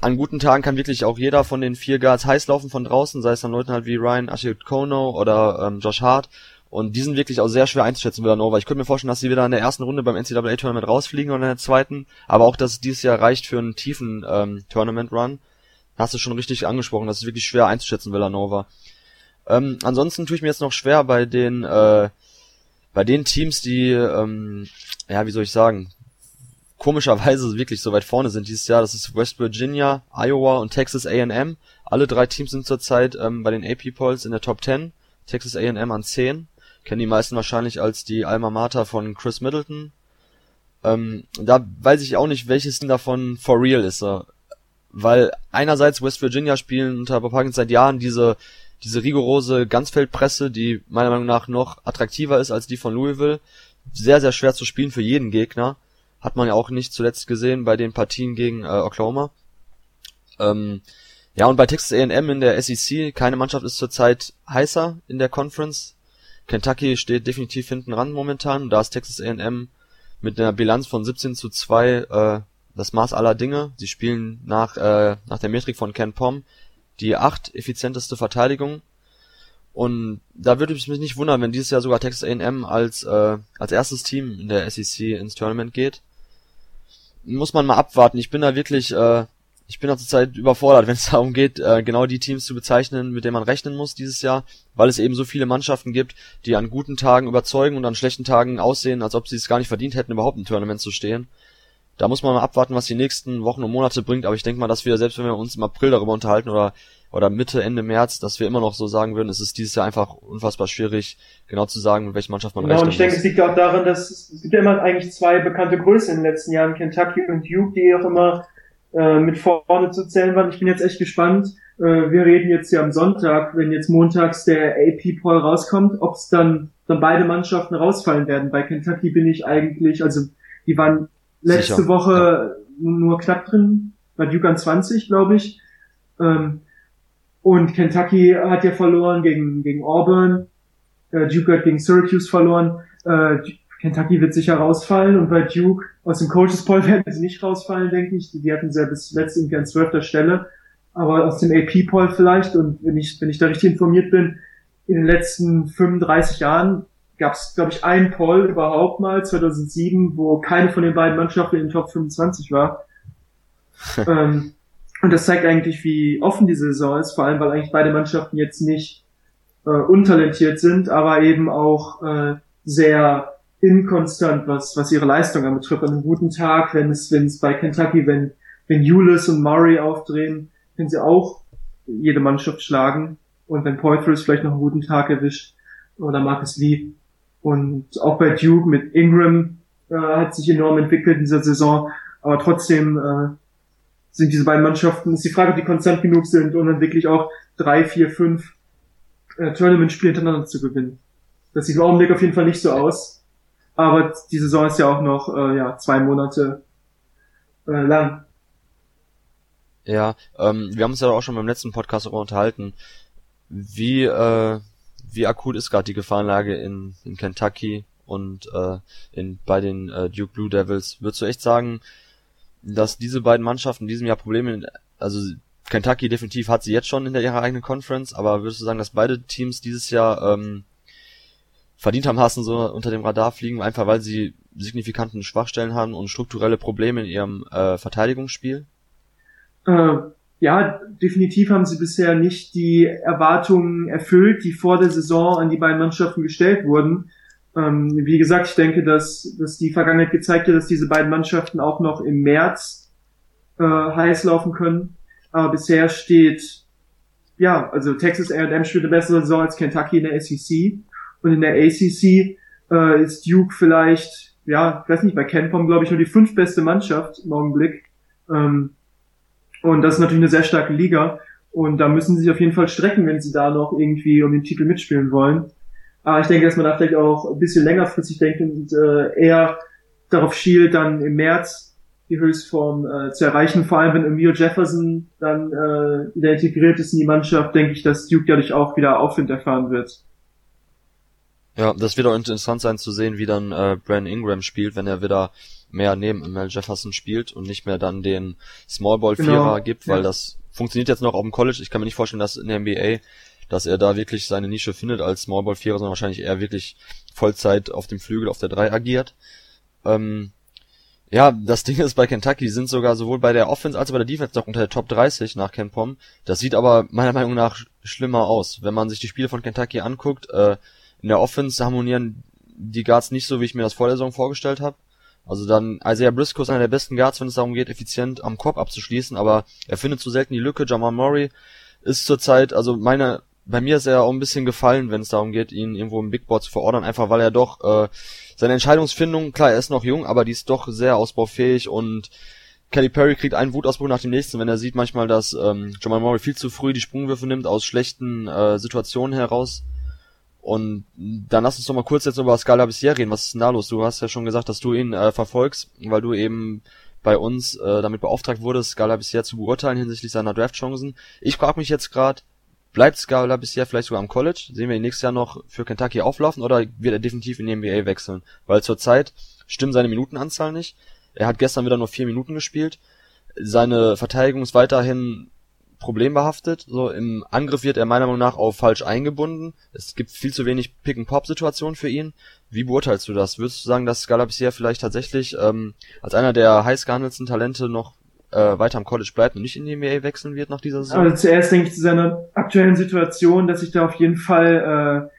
An guten Tagen kann wirklich auch jeder von den vier Guards heiß laufen von draußen, sei es dann Leuten halt wie Ryan Ashikono oder ähm, Josh Hart und die sind wirklich auch sehr schwer einzuschätzen, Villanova. Ich könnte mir vorstellen, dass sie wieder in der ersten Runde beim NCAA-Tournament rausfliegen oder in der zweiten. Aber auch, dass es dieses Jahr reicht für einen tiefen ähm, Tournament-Run. Hast du schon richtig angesprochen. Das ist wirklich schwer einzuschätzen, Villanova. Ähm, ansonsten tue ich mir jetzt noch schwer bei den äh, bei den Teams, die ähm, ja, wie soll ich sagen, komischerweise wirklich so weit vorne sind dieses Jahr. Das ist West Virginia, Iowa und Texas A&M. Alle drei Teams sind zurzeit ähm, bei den AP Polls in der Top 10. Texas A&M an 10 kennen die meisten wahrscheinlich als die Alma Mater von Chris Middleton. Ähm, da weiß ich auch nicht, welches denn davon for real ist. Weil einerseits West Virginia spielen unter Bob Huggins seit Jahren diese, diese rigorose Ganzfeldpresse, die meiner Meinung nach noch attraktiver ist als die von Louisville. Sehr, sehr schwer zu spielen für jeden Gegner. Hat man ja auch nicht zuletzt gesehen bei den Partien gegen äh, Oklahoma. Ähm, ja, und bei Texas A&M in der SEC, keine Mannschaft ist zurzeit heißer in der Conference Kentucky steht definitiv hinten ran momentan. Da ist Texas A&M mit einer Bilanz von 17 zu 2 äh, das Maß aller Dinge. Sie spielen nach, äh, nach der Metrik von Ken Pom die acht effizienteste Verteidigung. Und da würde es mich nicht wundern, wenn dieses Jahr sogar Texas A&M als äh, als erstes Team in der SEC ins Tournament geht. Muss man mal abwarten. Ich bin da wirklich, äh, ich bin da zurzeit überfordert, <laughs> wenn es darum geht, äh, genau die Teams zu bezeichnen, mit denen man rechnen muss dieses Jahr, weil es eben so viele Mannschaften gibt, die an guten Tagen überzeugen und an schlechten Tagen aussehen, als ob sie es gar nicht verdient hätten, überhaupt im Tournament zu stehen. Da muss man mal abwarten, was die nächsten Wochen und Monate bringt, aber ich denke mal, dass wir, selbst wenn wir uns im April darüber unterhalten oder oder Mitte, Ende März, dass wir immer noch so sagen würden, es ist dieses Jahr einfach unfassbar schwierig, genau zu sagen, mit welcher Mannschaft man genau, rechnet. Und ich denke, es liegt auch daran, dass es gibt ja immer eigentlich zwei bekannte Größen in den letzten Jahren, Kentucky und Duke, die auch immer äh, mit vorne zu zählen waren. Ich bin jetzt echt gespannt. Äh, wir reden jetzt ja am Sonntag, wenn jetzt montags der AP-Poll rauskommt, ob es dann, dann beide Mannschaften rausfallen werden. Bei Kentucky bin ich eigentlich, also die waren letzte Sicher. Woche ja. nur knapp drin, bei Duke an 20, glaube ich. Ähm, und Kentucky hat ja verloren gegen, gegen Auburn. Äh, Duke hat gegen Syracuse verloren. Äh, Kentucky wird sicher rausfallen und bei Duke aus dem Coaches Poll <laughs> werden sie nicht rausfallen, denke ich. Die hatten sie ja bis letzte irgendwie an zwölfter Stelle. Aber aus dem AP Poll vielleicht und wenn ich, wenn ich da richtig informiert bin, in den letzten 35 Jahren gab es, glaube ich, einen Poll überhaupt mal, 2007, wo keine von den beiden Mannschaften in den Top 25 war. <laughs> ähm, und das zeigt eigentlich, wie offen die Saison ist, vor allem weil eigentlich beide Mannschaften jetzt nicht äh, untalentiert sind, aber eben auch äh, sehr inkonstant, was, was ihre Leistung anbetrifft. An einem guten Tag, wenn es, wenn es bei Kentucky, wenn, wenn Eulis und Murray aufdrehen, können sie auch jede Mannschaft schlagen. Und wenn Poitras vielleicht noch einen guten Tag erwischt, oder Marcus Lee. Und auch bei Duke mit Ingram äh, hat sich enorm entwickelt in dieser Saison. Aber trotzdem äh, sind diese beiden Mannschaften, ist die Frage, ob die konstant genug sind, um dann wirklich auch drei, vier, fünf äh, Tournament-Spiele hintereinander zu gewinnen. Das sieht im Augenblick auf jeden Fall nicht so aus. Aber die Saison ist ja auch noch äh, ja, zwei Monate äh, lang. Ja, ähm, wir haben uns ja auch schon beim letzten Podcast darüber unterhalten, wie, äh, wie akut ist gerade die Gefahrenlage in, in Kentucky und äh, in, bei den äh, Duke Blue Devils. Würdest du echt sagen, dass diese beiden Mannschaften in diesem Jahr Probleme, also Kentucky definitiv hat sie jetzt schon in der ihrer eigenen Conference, aber würdest du sagen, dass beide Teams dieses Jahr ähm, verdient haben, Hassen so unter dem Radar fliegen, einfach weil sie signifikanten Schwachstellen haben und strukturelle Probleme in ihrem äh, Verteidigungsspiel? Äh, ja, definitiv haben sie bisher nicht die Erwartungen erfüllt, die vor der Saison an die beiden Mannschaften gestellt wurden. Ähm, wie gesagt, ich denke, dass, dass die Vergangenheit gezeigt hat, dass diese beiden Mannschaften auch noch im März äh, heiß laufen können. Aber bisher steht, ja, also Texas A&M spielt eine bessere Saison als Kentucky in der SEC. Und in der ACC äh, ist Duke vielleicht, ja, ich weiß nicht, bei Kenpom glaube ich nur die fünf beste Mannschaft im Augenblick. Ähm, und das ist natürlich eine sehr starke Liga. Und da müssen sie sich auf jeden Fall strecken, wenn sie da noch irgendwie um den Titel mitspielen wollen. Aber ich denke, dass man da vielleicht auch ein bisschen längerfristig denkt und äh, eher darauf schielt, dann im März die Höchstform äh, zu erreichen. Vor allem, wenn Emil Jefferson dann äh, wieder integriert ist in die Mannschaft, denke ich, dass Duke dadurch auch wieder Aufwind erfahren wird. Ja, das wird auch interessant sein zu sehen, wie dann äh, Brandon Ingram spielt, wenn er wieder mehr neben Emil Jefferson spielt und nicht mehr dann den Smallball-Vierer genau. gibt, weil ja. das funktioniert jetzt noch auf dem College. Ich kann mir nicht vorstellen, dass in der NBA dass er da wirklich seine Nische findet als Smallball Vierer, sondern wahrscheinlich eher wirklich Vollzeit auf dem Flügel auf der 3 agiert. Ähm, ja, das Ding ist bei Kentucky, die sind sogar sowohl bei der Offense als auch bei der Defense noch unter der Top 30 nach Ken Pom. Das sieht aber meiner Meinung nach schlimmer aus. Wenn man sich die Spiele von Kentucky anguckt, äh, in der Offense harmonieren die Guards nicht so, wie ich mir das vor der Saison vorgestellt habe. Also dann Isaiah Briscoe ist einer der besten Guards, wenn es darum geht, effizient am Korb abzuschließen, aber er findet zu selten die Lücke. Jamal Murray ist zurzeit, also meine bei mir ist er auch ein bisschen gefallen, wenn es darum geht, ihn irgendwo im Big Board zu verordern, einfach weil er doch äh, seine Entscheidungsfindung, klar, er ist noch jung, aber die ist doch sehr ausbaufähig und Kelly Perry kriegt einen Wutausbruch nach dem nächsten, wenn er sieht manchmal, dass ähm, Jamal Murray viel zu früh die Sprungwürfe nimmt aus schlechten äh, Situationen heraus. Und dann lass uns doch mal kurz jetzt über Scala bisher reden. Was ist denn da los? Du hast ja schon gesagt, dass du ihn äh, verfolgst, weil du eben bei uns äh, damit beauftragt wurdest, Scala bisher zu beurteilen hinsichtlich seiner Draftchancen. Ich frage mich jetzt gerade, Bleibt Scala bisher vielleicht sogar am College? Sehen wir ihn nächstes Jahr noch für Kentucky auflaufen oder wird er definitiv in die NBA wechseln? Weil zurzeit stimmt seine Minutenanzahl nicht. Er hat gestern wieder nur vier Minuten gespielt. Seine Verteidigung ist weiterhin problembehaftet. So im Angriff wird er meiner Meinung nach auch falsch eingebunden. Es gibt viel zu wenig Pick-and-Pop-Situationen für ihn. Wie beurteilst du das? Würdest du sagen, dass Scalabrisier vielleicht tatsächlich ähm, als einer der heiß gehandelten Talente noch äh, weiter am College bleibt und nicht in die NBA wechseln wird nach dieser Saison? Also zuerst denke ich zu seiner aktuellen Situation, dass sich da auf jeden Fall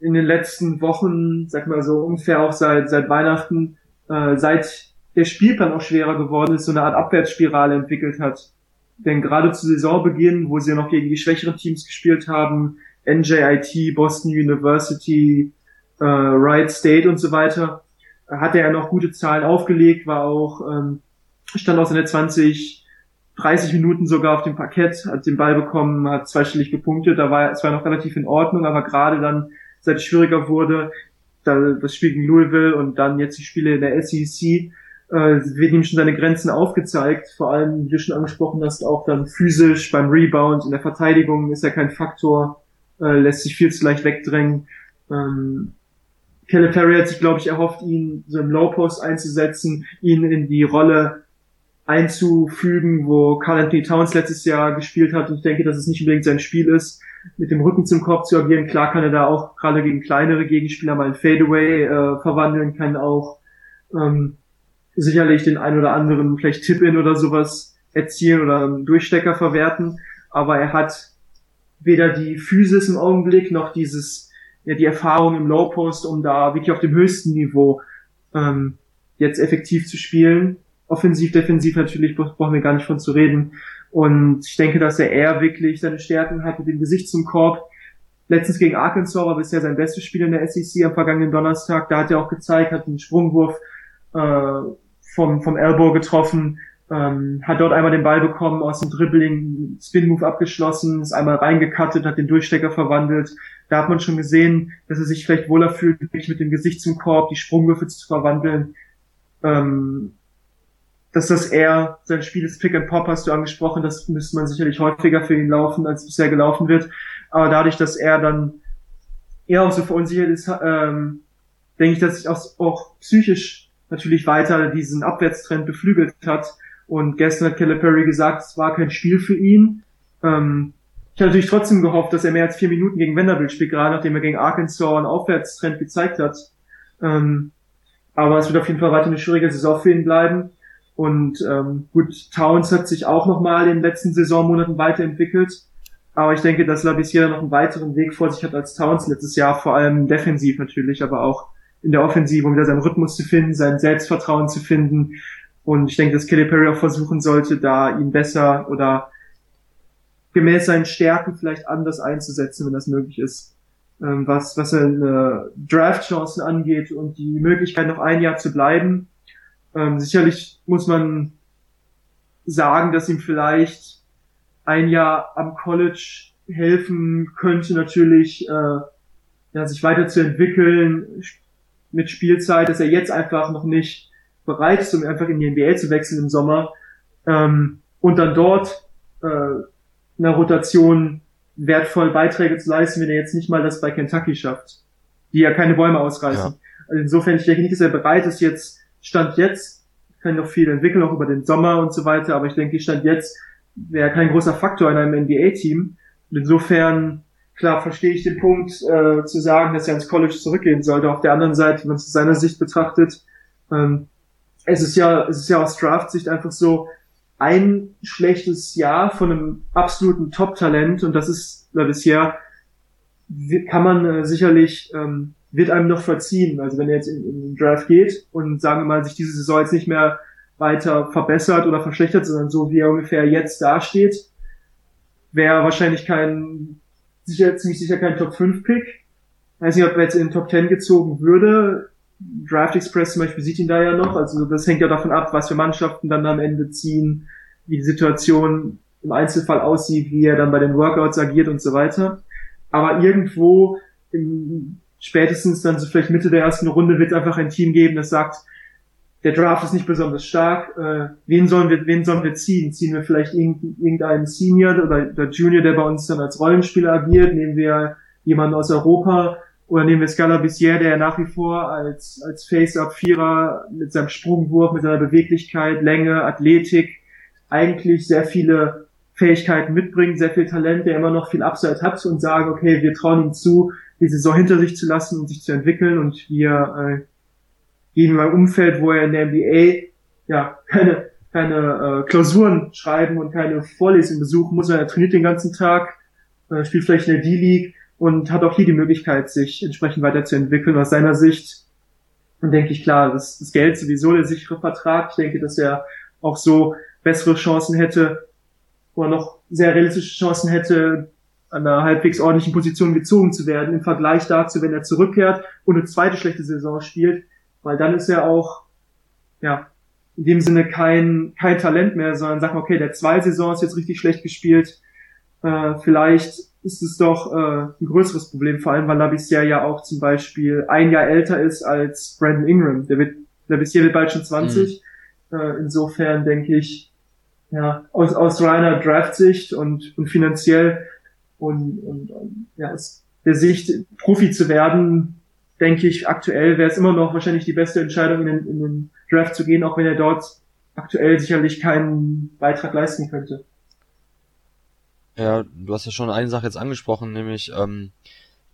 äh, in den letzten Wochen, sag mal so ungefähr auch seit seit Weihnachten, äh, seit der Spielplan auch schwerer geworden ist, so eine Art Abwärtsspirale entwickelt hat. Denn gerade zu Saisonbeginn, wo sie noch gegen die schwächeren Teams gespielt haben, NJIT, Boston University, äh, Wright State und so weiter, hatte er noch gute Zahlen aufgelegt, war auch, ähm, stand auch seine 20, 30 Minuten sogar auf dem Parkett, hat den Ball bekommen, hat zweistellig gepunktet, da war es war noch relativ in Ordnung, aber gerade dann, seit es schwieriger wurde, da, das Spiel gegen Louisville und dann jetzt die Spiele in der SEC, äh, wird ihm schon seine Grenzen aufgezeigt. Vor allem, wie du schon angesprochen hast, auch dann physisch beim Rebound, in der Verteidigung ist er kein Faktor, äh, lässt sich viel zu leicht wegdrängen. Ähm, Calipari hat sich, glaube ich, erhofft, ihn so im Low Post einzusetzen, ihn in die Rolle einzufügen, wo Carl Anthony Towns letztes Jahr gespielt hat. Und ich denke, dass es nicht unbedingt sein Spiel ist, mit dem Rücken zum Korb zu agieren. Klar kann er da auch gerade gegen kleinere Gegenspieler mal ein Fadeaway äh, verwandeln, kann auch ähm, sicherlich den ein oder anderen vielleicht Tip-In oder sowas erzielen oder einen Durchstecker verwerten. Aber er hat weder die Physis im Augenblick noch dieses, ja, die Erfahrung im Low Post, um da wirklich auf dem höchsten Niveau ähm, jetzt effektiv zu spielen. Offensiv, defensiv natürlich brauchen wir gar nicht von zu reden. Und ich denke, dass er eher wirklich seine Stärken hat mit dem Gesicht zum Korb. Letztens gegen Arkansas war bisher sein bestes Spiel in der SEC am vergangenen Donnerstag. Da hat er auch gezeigt, hat einen Sprungwurf äh, vom, vom Elbow getroffen, ähm, hat dort einmal den Ball bekommen, aus dem Dribbling, Spin-Move abgeschlossen, ist einmal reingekattet, hat den Durchstecker verwandelt. Da hat man schon gesehen, dass er sich vielleicht wohler fühlt, wirklich mit dem Gesicht zum Korb, die Sprungwürfe zu verwandeln. Ähm, dass das eher sein Spiel ist Pick and Pop, hast du angesprochen, das müsste man sicherlich häufiger für ihn laufen, als bisher gelaufen wird. Aber dadurch, dass er dann eher auch so verunsichert ist, ähm, denke ich, dass sich auch, auch psychisch natürlich weiter diesen Abwärtstrend beflügelt hat. Und gestern hat Calipari gesagt, es war kein Spiel für ihn. Ähm, ich habe natürlich trotzdem gehofft, dass er mehr als vier Minuten gegen Vanderbilt spielt, gerade nachdem er gegen Arkansas einen Aufwärtstrend gezeigt hat. Ähm, aber es wird auf jeden Fall weiter eine schwierige Saison für ihn bleiben. Und ähm, gut, Towns hat sich auch nochmal in den letzten Saisonmonaten weiterentwickelt. Aber ich denke, dass Labissiere noch einen weiteren Weg vor sich hat als Towns letztes Jahr, vor allem defensiv natürlich, aber auch in der Offensive, um wieder seinen Rhythmus zu finden, sein Selbstvertrauen zu finden. Und ich denke, dass Kelly Perry auch versuchen sollte, da ihn besser oder gemäß seinen Stärken vielleicht anders einzusetzen, wenn das möglich ist. Ähm, was, was seine Draft-Chancen angeht und die Möglichkeit, noch ein Jahr zu bleiben. Ähm, sicherlich muss man sagen, dass ihm vielleicht ein Jahr am College helfen könnte, natürlich äh, ja, sich weiterzuentwickeln, mit Spielzeit, dass er jetzt einfach noch nicht bereit ist, um einfach in die NBA zu wechseln im Sommer ähm, und dann dort äh, in der Rotation wertvoll Beiträge zu leisten, wenn er jetzt nicht mal das bei Kentucky schafft, die ja keine Bäume ausreißen. Ja. Also insofern, ich denke nicht, dass er bereit ist, jetzt, Stand jetzt, kann noch viel entwickeln, auch über den Sommer und so weiter, aber ich denke, Stand jetzt wäre kein großer Faktor in einem NBA-Team. Und insofern klar verstehe ich den Punkt, äh, zu sagen, dass er ins College zurückgehen sollte. Auf der anderen Seite, wenn man es aus seiner Sicht betrachtet, ähm, es ist ja, es ist ja aus Draft-Sicht einfach so, ein schlechtes Jahr von einem absoluten Top-Talent, und das ist äh, bisher, kann man äh, sicherlich, ähm, wird einem noch verziehen. Also wenn er jetzt in, in den Draft geht und sagen wir mal, sich diese Saison jetzt nicht mehr weiter verbessert oder verschlechtert, sondern so wie er ungefähr jetzt dasteht, wäre wahrscheinlich kein sicher, ziemlich sicher kein Top 5 Pick. Weiß nicht, ob er jetzt in den Top 10 gezogen würde. Draft Express zum Beispiel sieht ihn da ja noch. Also das hängt ja davon ab, was für Mannschaften dann am Ende ziehen, wie die Situation im Einzelfall aussieht, wie er dann bei den Workouts agiert und so weiter. Aber irgendwo im, spätestens dann so vielleicht Mitte der ersten Runde wird es einfach ein Team geben, das sagt, der Draft ist nicht besonders stark. Äh, wen sollen wir, wen sollen wir ziehen? Ziehen wir vielleicht irgendeinen Senior oder der Junior, der bei uns dann als Rollenspieler agiert? Nehmen wir jemanden aus Europa? Oder nehmen wir Scala Bissier, der nach wie vor als, als Face-Up-Vierer mit seinem Sprungwurf, mit seiner Beweglichkeit, Länge, Athletik eigentlich sehr viele Fähigkeiten mitbringt, sehr viel Talent, der immer noch viel Upside hat und sagen, okay, wir trauen ihm zu, die Saison hinter sich zu lassen und sich zu entwickeln und wir äh, geben ein Umfeld, wo er in der NBA ja keine keine äh, Klausuren schreiben und keine Vorlesungen besuchen muss, er trainiert den ganzen Tag, äh, spielt vielleicht in der D-League und hat auch hier die Möglichkeit, sich entsprechend weiterzuentwickeln. Aus seiner Sicht und denke ich klar, das, das Geld sowieso der sichere Vertrag. Ich denke, dass er auch so bessere Chancen hätte, wo er noch sehr realistische Chancen hätte, an einer halbwegs ordentlichen Position gezogen zu werden, im Vergleich dazu, wenn er zurückkehrt und eine zweite schlechte Saison spielt, weil dann ist er auch, ja, in dem Sinne kein, kein Talent mehr, sondern sagt, okay, der zwei Saison ist jetzt richtig schlecht gespielt, äh, vielleicht ist es doch äh, ein größeres Problem, vor allem weil Labissier ja auch zum Beispiel ein Jahr älter ist als Brandon Ingram. Der wird, Labissier wird bald schon 20. Mhm. Äh, insofern denke ich, ja, aus, aus reiner Draft-Sicht und, und finanziell und, und, und ja, aus der Sicht, Profi zu werden, denke ich, aktuell wäre es immer noch wahrscheinlich die beste Entscheidung, in den, in den Draft zu gehen, auch wenn er dort aktuell sicherlich keinen Beitrag leisten könnte. Ja, du hast ja schon eine Sache jetzt angesprochen, nämlich ähm,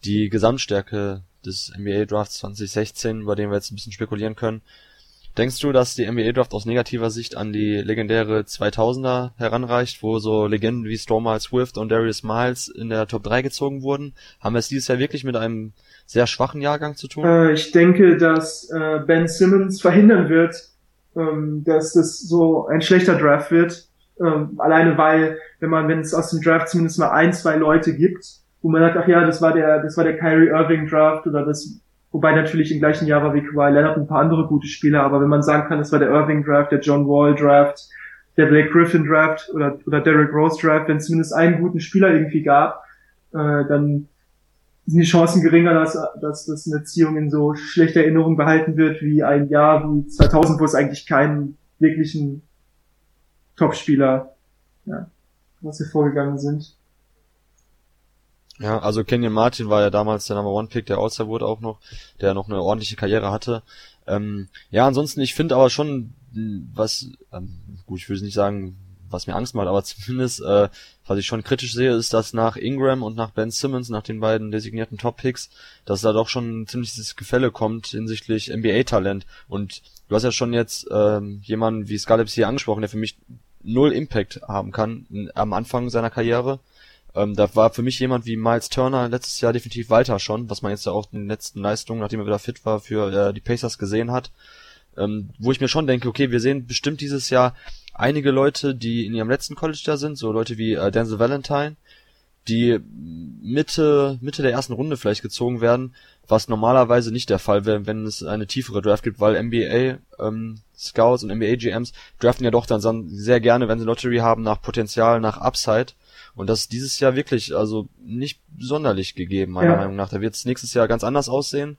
die Gesamtstärke des NBA Drafts 2016, über den wir jetzt ein bisschen spekulieren können. Denkst du, dass die NBA Draft aus negativer Sicht an die legendäre 2000er heranreicht, wo so Legenden wie Stormal Swift und Darius Miles in der Top 3 gezogen wurden? Haben wir es dieses Jahr wirklich mit einem sehr schwachen Jahrgang zu tun? Äh, ich denke, dass äh, Ben Simmons verhindern wird, ähm, dass es so ein schlechter Draft wird. Ähm, alleine weil, wenn man, wenn es aus dem Draft zumindest mal ein, zwei Leute gibt, wo man sagt, ach ja, das war der, das war der Kyrie Irving Draft oder das, wobei natürlich im gleichen Jahr war wie Kawhi Leonard ein paar andere gute Spieler, aber wenn man sagen kann, das war der Irving Draft, der John Wall Draft, der Blake Griffin Draft oder, oder Derrick Rose Draft, wenn es zumindest einen guten Spieler irgendwie gab, äh, dann sind die Chancen geringer, dass, dass, dass eine Erziehung in so schlechter Erinnerung behalten wird wie ein Jahr wie 2000, wo es eigentlich keinen wirklichen Topspieler, ja, was hier vorgegangen sind. Ja, also Kenyon Martin war ja damals der Number One Pick, der All-Star wurde auch noch, der noch eine ordentliche Karriere hatte. Ähm, ja, ansonsten, ich finde aber schon, was, ähm, gut, ich will nicht sagen, was mir Angst macht, aber <laughs> zumindest, äh, was ich schon kritisch sehe, ist, dass nach Ingram und nach Ben Simmons, nach den beiden designierten Top-Picks, dass da doch schon ein ziemliches Gefälle kommt hinsichtlich NBA-Talent. Und du hast ja schon jetzt ähm, jemanden wie Scalabs hier angesprochen, der für mich null Impact haben kann am Anfang seiner Karriere. Ähm, da war für mich jemand wie Miles Turner letztes Jahr definitiv weiter schon, was man jetzt ja auch in den letzten Leistungen, nachdem er wieder fit war, für äh, die Pacers gesehen hat. Ähm, wo ich mir schon denke, okay, wir sehen bestimmt dieses Jahr einige Leute, die in ihrem letzten College da sind, so Leute wie äh, Denzel Valentine, die Mitte, Mitte der ersten Runde vielleicht gezogen werden, was normalerweise nicht der Fall wäre, wenn es eine tiefere Draft gibt, weil NBA ähm, Scouts und NBA GMs draften ja doch dann sehr gerne, wenn sie Lottery haben, nach Potenzial, nach Upside. Und das ist dieses Jahr wirklich, also nicht sonderlich gegeben, meiner ja. Meinung nach. Da wird es nächstes Jahr ganz anders aussehen.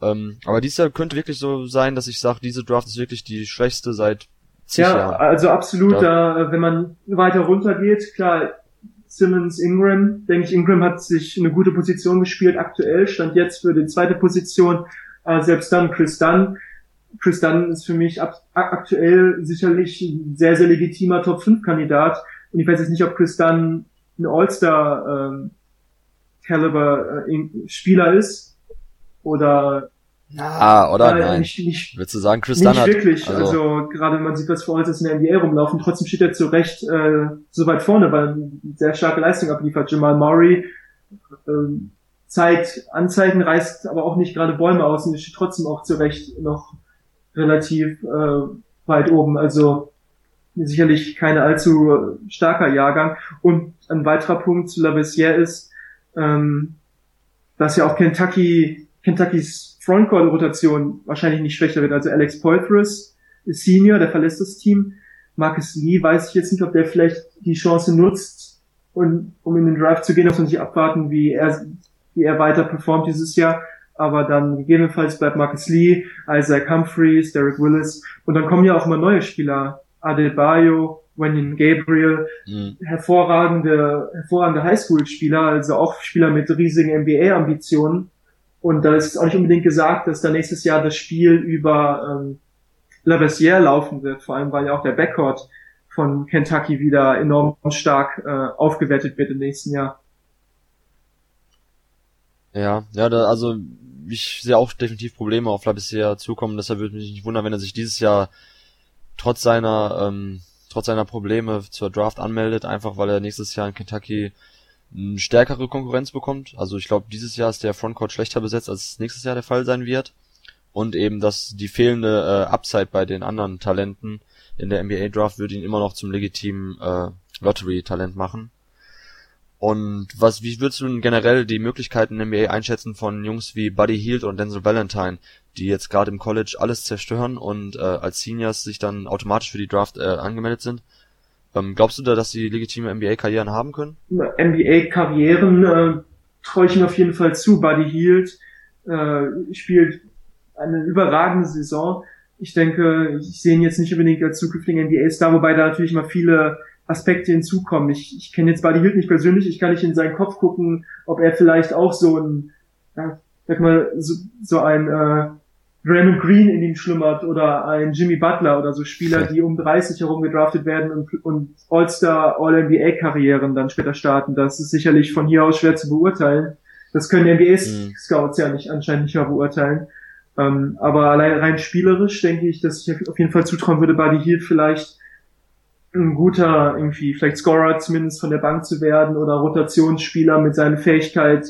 Ähm, aber dieses Jahr könnte wirklich so sein, dass ich sage, diese Draft ist wirklich die schwächste seit zig ja, Jahren. also absolut, da, wenn man weiter runter geht, klar, Simmons, Ingram. Denke ich, Ingram hat sich eine gute Position gespielt aktuell, stand jetzt für die zweite Position. Äh, selbst dann Chris Dunn. Chris Dunn ist für mich ab, aktuell sicherlich ein sehr, sehr legitimer Top-5-Kandidat. Und ich weiß jetzt nicht, ob Chris Dunn ein All-Star-Caliber-Spieler ähm, ist oder Ah, oder? Nein. Nicht, nicht, Würdest du sagen, Chris Nicht Dunn wirklich. Also, also gerade wenn man sieht, was für uns in der NBA rumlaufen, trotzdem steht er zu Recht äh, so weit vorne, weil er sehr starke Leistung abliefert. Jamal Murray äh, zeigt Anzeichen, reißt aber auch nicht gerade Bäume aus und steht trotzdem auch zu Recht noch relativ äh, weit oben. Also sicherlich kein allzu starker Jahrgang. Und ein weiterer Punkt zu Labissière ist, ähm, dass ja auch Kentucky, Kentuckys Frontcourt-Rotation wahrscheinlich nicht schwächer wird. Also Alex Poitras ist Senior, der verlässt das Team. Marcus Lee weiß ich jetzt nicht, ob der vielleicht die Chance nutzt, und, um in den Drive zu gehen, muss man sich abwarten, wie er, wie er weiter performt dieses Jahr. Aber dann gegebenenfalls bleibt Marcus Lee, Isaac Humphreys, Derek Willis. Und dann kommen ja auch immer neue Spieler. Adebayo, Wenyan Gabriel, mhm. hervorragende, hervorragende Highschool-Spieler, also auch Spieler mit riesigen NBA-Ambitionen. Und da ist auch nicht unbedingt gesagt, dass da nächstes Jair das Spiel über ähm, Lavassière laufen wird, vor allem weil ja auch der Backcourt von Kentucky wieder enorm stark äh, aufgewertet wird im nächsten Jahr. Ja, ja, da, also ich sehe auch definitiv Probleme auf bisher zukommen, deshalb würde mich nicht wundern, wenn er sich dieses Jahr trotz seiner ähm, trotz seiner Probleme zur Draft anmeldet, einfach weil er nächstes Jahr in Kentucky eine stärkere Konkurrenz bekommt. Also ich glaube, dieses Jahr ist der Frontcourt schlechter besetzt, als nächstes Jahr der Fall sein wird. Und eben, dass die fehlende äh, Upside bei den anderen Talenten in der NBA Draft würde ihn immer noch zum legitimen äh, Lottery-Talent machen. Und was, wie würdest du denn generell die Möglichkeiten in der NBA einschätzen von Jungs wie Buddy Hield und Denzel Valentine, die jetzt gerade im College alles zerstören und äh, als Seniors sich dann automatisch für die Draft äh, angemeldet sind? Ähm, glaubst du da, dass sie legitime NBA-Karrieren haben können? NBA-Karrieren äh, traue ich ihm auf jeden Fall zu. Buddy Hield äh, spielt eine überragende Saison. Ich denke, ich sehe ihn jetzt nicht unbedingt als zukünftigen NBA-Star, wobei da natürlich mal viele Aspekte hinzukommen. Ich, ich kenne jetzt Buddy Hield nicht persönlich, ich kann nicht in seinen Kopf gucken, ob er vielleicht auch so ein, ja, sag mal, so, so ein äh, Raymond Green in ihm schlummert oder ein Jimmy Butler oder so Spieler, die um 30 herum gedraftet werden und, und All-Star, All-NBA-Karrieren dann später starten. Das ist sicherlich von hier aus schwer zu beurteilen. Das können NBA-Scouts ja nicht anscheinend nicht mehr beurteilen. Ähm, aber allein rein spielerisch denke ich, dass ich auf jeden Fall zutrauen würde, Buddy Hield vielleicht ein guter, irgendwie, vielleicht Scorer zumindest von der Bank zu werden oder Rotationsspieler mit seiner Fähigkeit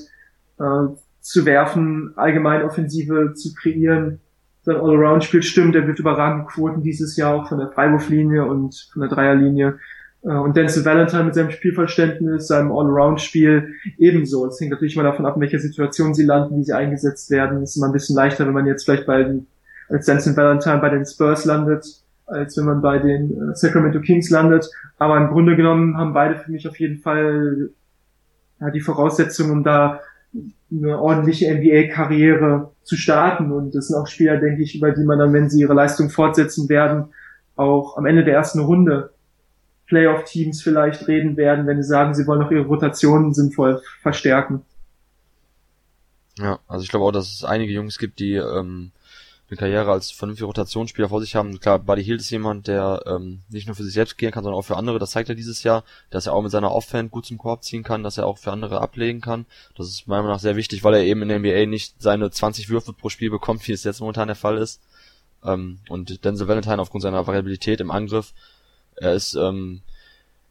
äh, zu werfen, allgemein Offensive zu kreieren. Sein All-Around-Spiel stimmt, er wird überragende Quoten dieses Jahr auch von der Freiwurflinie und von der Dreierlinie. Äh, und Denzel Valentine mit seinem Spielverständnis, seinem All-Around-Spiel ebenso. Es hängt natürlich mal davon ab, in welcher Situation sie landen, wie sie eingesetzt werden. Es ist immer ein bisschen leichter, wenn man jetzt vielleicht bei den, als Denzel Valentine bei den Spurs landet, als wenn man bei den äh, Sacramento Kings landet. Aber im Grunde genommen haben beide für mich auf jeden Fall ja, die Voraussetzungen, um da eine ordentliche NBA-Karriere zu starten. Und das sind auch Spieler, denke ich, über die man dann, wenn sie ihre Leistung fortsetzen werden, auch am Ende der ersten Runde Playoff-Teams vielleicht reden werden, wenn sie sagen, sie wollen noch ihre Rotationen sinnvoll verstärken. Ja, also ich glaube auch, dass es einige Jungs gibt, die ähm, eine Karriere als vernünftige Rotationsspieler vor sich haben. Klar, Buddy Hield ist jemand, der ähm, nicht nur für sich selbst gehen kann, sondern auch für andere. Das zeigt er dieses Jahr, dass er auch mit seiner Offhand gut zum Korb ziehen kann, dass er auch für andere ablegen kann. Das ist meiner Meinung nach sehr wichtig, weil er eben in der NBA nicht seine 20 Würfe pro Spiel bekommt, wie es jetzt momentan der Fall ist. Ähm, und Denzel Valentine aufgrund seiner Variabilität im Angriff, er ist ähm,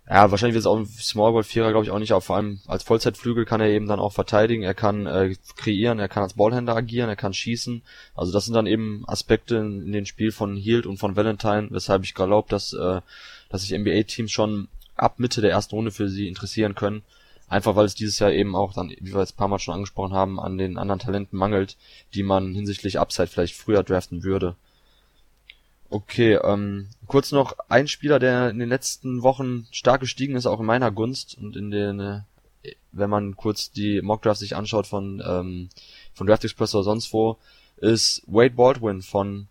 ja, wahrscheinlich wird es auch ein Smallball Vierer, glaube ich, auch nicht, aber vor allem als Vollzeitflügel kann er eben dann auch verteidigen, er kann äh, kreieren, er kann als Ballhänder agieren, er kann schießen. Also das sind dann eben Aspekte in, in den Spiel von Hield und von Valentine, weshalb ich glaube, dass äh, dass sich NBA Teams schon ab Mitte der ersten Runde für sie interessieren können. Einfach weil es dieses Jahr eben auch dann, wie wir jetzt ein paar Mal schon angesprochen haben, an den anderen Talenten mangelt, die man hinsichtlich Upside vielleicht früher draften würde. Okay, ähm, kurz noch ein Spieler, der in den letzten Wochen stark gestiegen ist, auch in meiner Gunst und in den, äh, wenn man kurz die Mockdrafts sich anschaut von ähm, von Draft Express oder sonst wo, ist Wade Baldwin von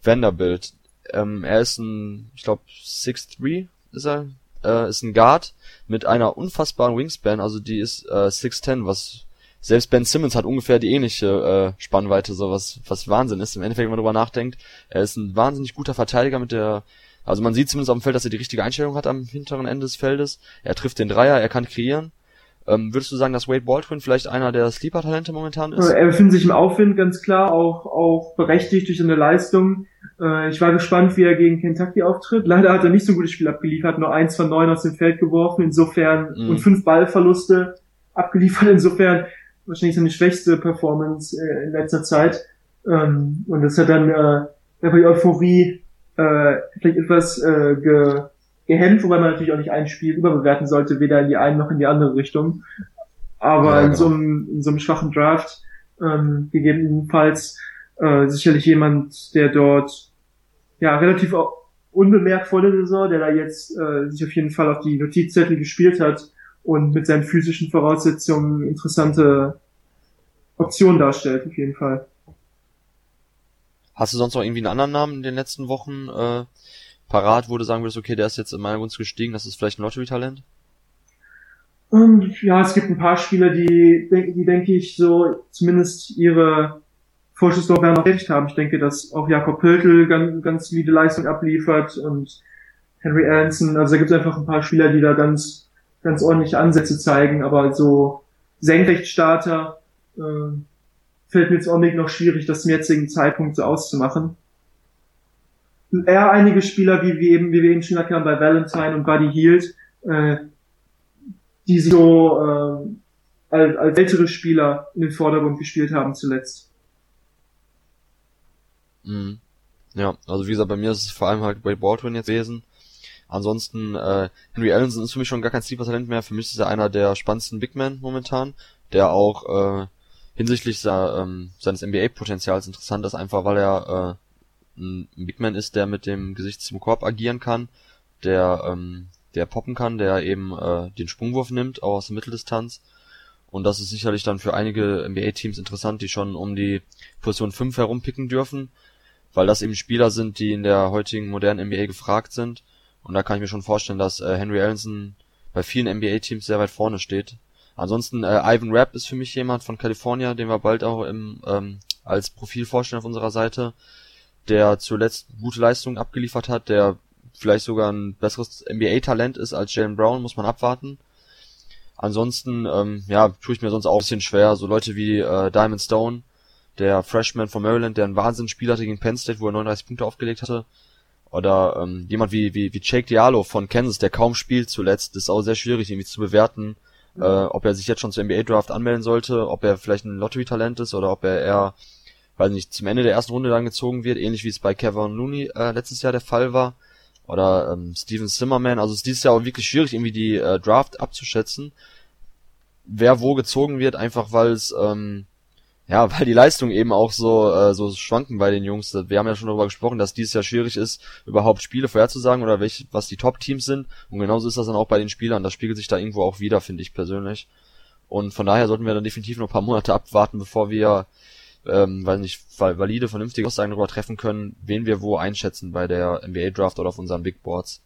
Vanderbilt. Ähm, er ist ein, ich glaube, 6'3 ist er, äh, ist ein Guard mit einer unfassbaren Wingspan, also die ist äh, 6'10, was selbst Ben Simmons hat ungefähr die ähnliche äh, Spannweite, so was, was Wahnsinn ist. Im Endeffekt, wenn man darüber nachdenkt, er ist ein wahnsinnig guter Verteidiger mit der, also man sieht zumindest auf dem Feld, dass er die richtige Einstellung hat am hinteren Ende des Feldes. Er trifft den Dreier, er kann kreieren. Ähm, würdest du sagen, dass Wade Baldwin vielleicht einer der Sleeper-Talente momentan ist? Er befindet sich im Aufwind, ganz klar, auch, auch berechtigt durch seine Leistung. Äh, ich war gespannt, wie er gegen Kentucky auftritt. Leider hat er nicht so ein gutes Spiel abgeliefert, nur eins von neun aus dem Feld geworfen, insofern, mhm. und fünf Ballverluste abgeliefert, <laughs> insofern wahrscheinlich seine schwächste Performance äh, in letzter Zeit. Ähm, und das hat dann äh, die Euphorie äh, vielleicht etwas äh, ge gehemmt, wobei man natürlich auch nicht ein Spiel überbewerten sollte, weder in die eine noch in die andere Richtung. Aber ja, genau. in, so einem, in so einem schwachen Draft ähm, gegebenenfalls äh, sicherlich jemand, der dort ja relativ unbemerkt vor der Saison, der da jetzt äh, sich auf jeden Fall auf die Notizzettel gespielt hat, und mit seinen physischen Voraussetzungen interessante Option darstellt, auf jeden Fall. Hast du sonst noch irgendwie einen anderen Namen in den letzten Wochen äh, parat, wo du sagen würdest, okay, der ist jetzt in meiner Gunst gestiegen, das ist vielleicht ein Lottery-Talent? Um, ähm, ja, es gibt ein paar Spieler, die, die denke ich, so zumindest ihre Vorschusslorbeeren noch recht haben. Ich denke, dass auch Jakob Pöltl ganz, ganz solide Leistung abliefert und Henry Anson, also da gibt es einfach ein paar Spieler, die da ganz, ganz ordentliche Ansätze zeigen, aber so Senkrechtstarter äh, fällt mir jetzt nicht noch schwierig, das zum jetzigen Zeitpunkt so auszumachen. Eher einige Spieler, wie, wie eben, wie wir eben schon haben, bei Valentine und Buddy Hield, äh, die so äh, als, als ältere Spieler in den Vordergrund gespielt haben zuletzt. Mhm. Ja, also wie gesagt, bei mir ist es vor allem halt Wade Baldwin jetzt gewesen. Ansonsten, äh, Henry Allenson ist für mich schon gar kein Sleeper-Talent mehr. Für mich ist er einer der spannendsten Big Men momentan, der auch äh, hinsichtlich sa ähm, seines NBA-Potenzials interessant ist, einfach weil er äh, ein Big Man ist, der mit dem Gesicht zum Korb agieren kann, der ähm, der poppen kann, der eben äh, den Sprungwurf nimmt, auch aus der Mitteldistanz. Und das ist sicherlich dann für einige NBA-Teams interessant, die schon um die Position 5 herumpicken dürfen, weil das eben Spieler sind, die in der heutigen modernen NBA gefragt sind. Und da kann ich mir schon vorstellen, dass äh, Henry Allenson bei vielen NBA-Teams sehr weit vorne steht. Ansonsten äh, Ivan Rapp ist für mich jemand von California, den wir bald auch im, ähm, als Profil vorstellen auf unserer Seite, der zuletzt gute Leistungen abgeliefert hat, der vielleicht sogar ein besseres NBA-Talent ist als Jalen Brown, muss man abwarten. Ansonsten, ähm, ja, tue ich mir sonst auch ein bisschen schwer. So Leute wie äh, Diamond Stone, der Freshman von Maryland, der einen Wahnsinnsspiel hatte gegen Penn State, wo er 39 Punkte aufgelegt hatte. Oder ähm, jemand wie, wie, wie Jake Diallo von Kansas, der kaum spielt zuletzt. Ist auch sehr schwierig irgendwie zu bewerten, mhm. äh, ob er sich jetzt schon zur NBA-Draft anmelden sollte, ob er vielleicht ein Lottery-Talent ist oder ob er eher, weiß nicht, zum Ende der ersten Runde dann gezogen wird, ähnlich wie es bei Kevin Looney äh, letztes Jahr der Fall war oder ähm, Steven Zimmerman. Also es ist dieses Jahr auch wirklich schwierig, irgendwie die äh, Draft abzuschätzen, wer wo gezogen wird, einfach weil es ähm, ja, weil die Leistung eben auch so äh, so schwanken bei den Jungs. Wir haben ja schon darüber gesprochen, dass dieses Jahr schwierig ist, überhaupt Spiele vorherzusagen oder welche, was die Top-Teams sind. Und genauso ist das dann auch bei den Spielern. Das spiegelt sich da irgendwo auch wieder, finde ich persönlich. Und von daher sollten wir dann definitiv noch ein paar Monate abwarten, bevor wir ähm, weil nicht valide, vernünftige Aussagen darüber treffen können, wen wir wo einschätzen bei der NBA Draft oder auf unseren Big Boards.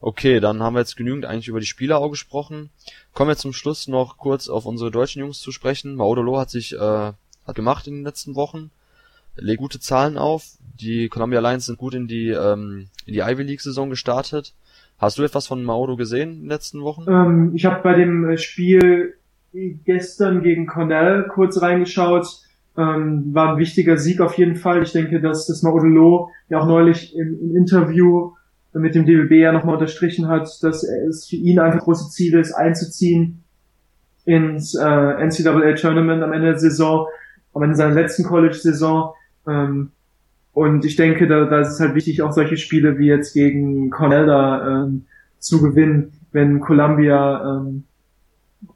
Okay, dann haben wir jetzt genügend eigentlich über die Spieler auch gesprochen. Kommen wir zum Schluss noch kurz auf unsere deutschen Jungs zu sprechen. Maudolo hat sich äh, hat gemacht in den letzten Wochen, legt gute Zahlen auf. Die Columbia Lions sind gut in die ähm, in die Ivy League Saison gestartet. Hast du etwas von Mauro gesehen in den letzten Wochen? Ähm, ich habe bei dem äh, Spiel gestern gegen Cornell kurz reingeschaut ähm, war ein wichtiger Sieg auf jeden Fall. Ich denke, dass das Maudelo ja auch neulich im, im Interview mit dem DBB ja nochmal unterstrichen hat, dass es für ihn einfach große Ziel ist, einzuziehen ins äh, NCAA Tournament am Ende der Saison, am Ende seiner letzten College-Saison. Ähm, und ich denke, da, da ist es halt wichtig, auch solche Spiele wie jetzt gegen Cornell da ähm, zu gewinnen, wenn Columbia ähm,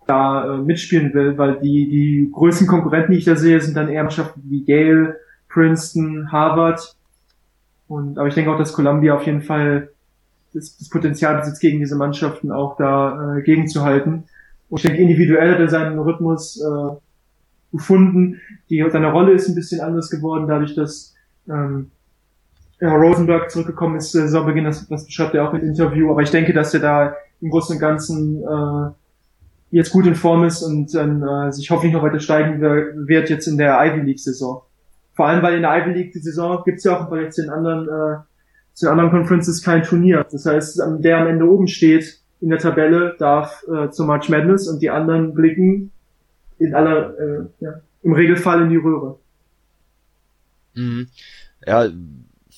da äh, mitspielen will, weil die, die größten Konkurrenten, die ich da sehe, sind dann eher Mannschaften wie Yale, Princeton, Harvard. Und, aber ich denke auch, dass Columbia auf jeden Fall das, das Potenzial besitzt, gegen diese Mannschaften auch da äh, gegenzuhalten. Und ich denke, individuell hat er seinen Rhythmus äh, gefunden. Die, seine Rolle ist ein bisschen anders geworden, dadurch, dass ähm, ja, Rosenberg zurückgekommen ist, Saisonbeginn, das, das beschreibt er auch im Interview. Aber ich denke, dass er da im Großen und Ganzen äh, jetzt gut in Form ist und dann äh, sich hoffentlich noch weiter steigen wird jetzt in der Ivy League Saison. Vor allem, weil in der Ivy League die Saison gibt's ja auch bei den anderen, äh, zu den anderen Conferences kein Turnier. Das heißt, der am Ende oben steht in der Tabelle, darf äh, zum March Madness und die anderen blicken in aller, äh, ja, im Regelfall in die Röhre. Mhm. Ja,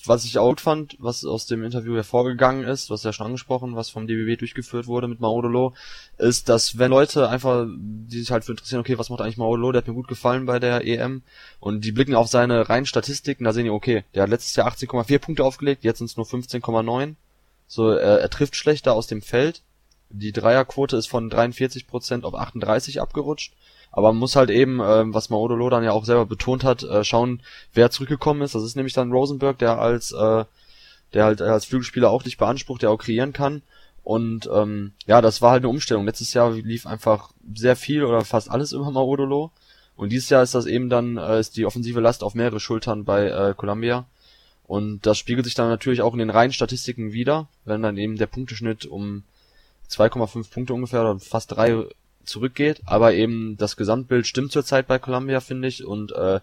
was ich auch gut fand, was aus dem Interview hervorgegangen ist, was ja schon angesprochen, was vom DBB durchgeführt wurde mit Maudolo, ist, dass wenn Leute einfach, die sich halt für interessieren, okay, was macht eigentlich Maudolo, der hat mir gut gefallen bei der EM und die blicken auf seine reinen Statistiken, da sehen die, okay, der hat letztes Jahr 18,4 Punkte aufgelegt, jetzt sind es nur 15,9. So, er, er trifft schlechter aus dem Feld. Die Dreierquote ist von 43% auf 38 abgerutscht. Aber man muss halt eben, ähm, was Maodolo dann ja auch selber betont hat, äh, schauen, wer zurückgekommen ist. Das ist nämlich dann Rosenberg, der als, äh, der halt als Flügelspieler auch dich beansprucht, der auch kreieren kann. Und ähm, ja, das war halt eine Umstellung. Letztes Jahr lief einfach sehr viel oder fast alles über Maodolo. Und dieses Jahr ist das eben dann, äh, ist die offensive Last auf mehrere Schultern bei äh, Columbia. Und das spiegelt sich dann natürlich auch in den reinen Statistiken wieder, wenn dann eben der Punkteschnitt um 2,5 Punkte ungefähr oder fast drei zurückgeht, aber eben das Gesamtbild stimmt zurzeit bei Columbia, finde ich, und äh,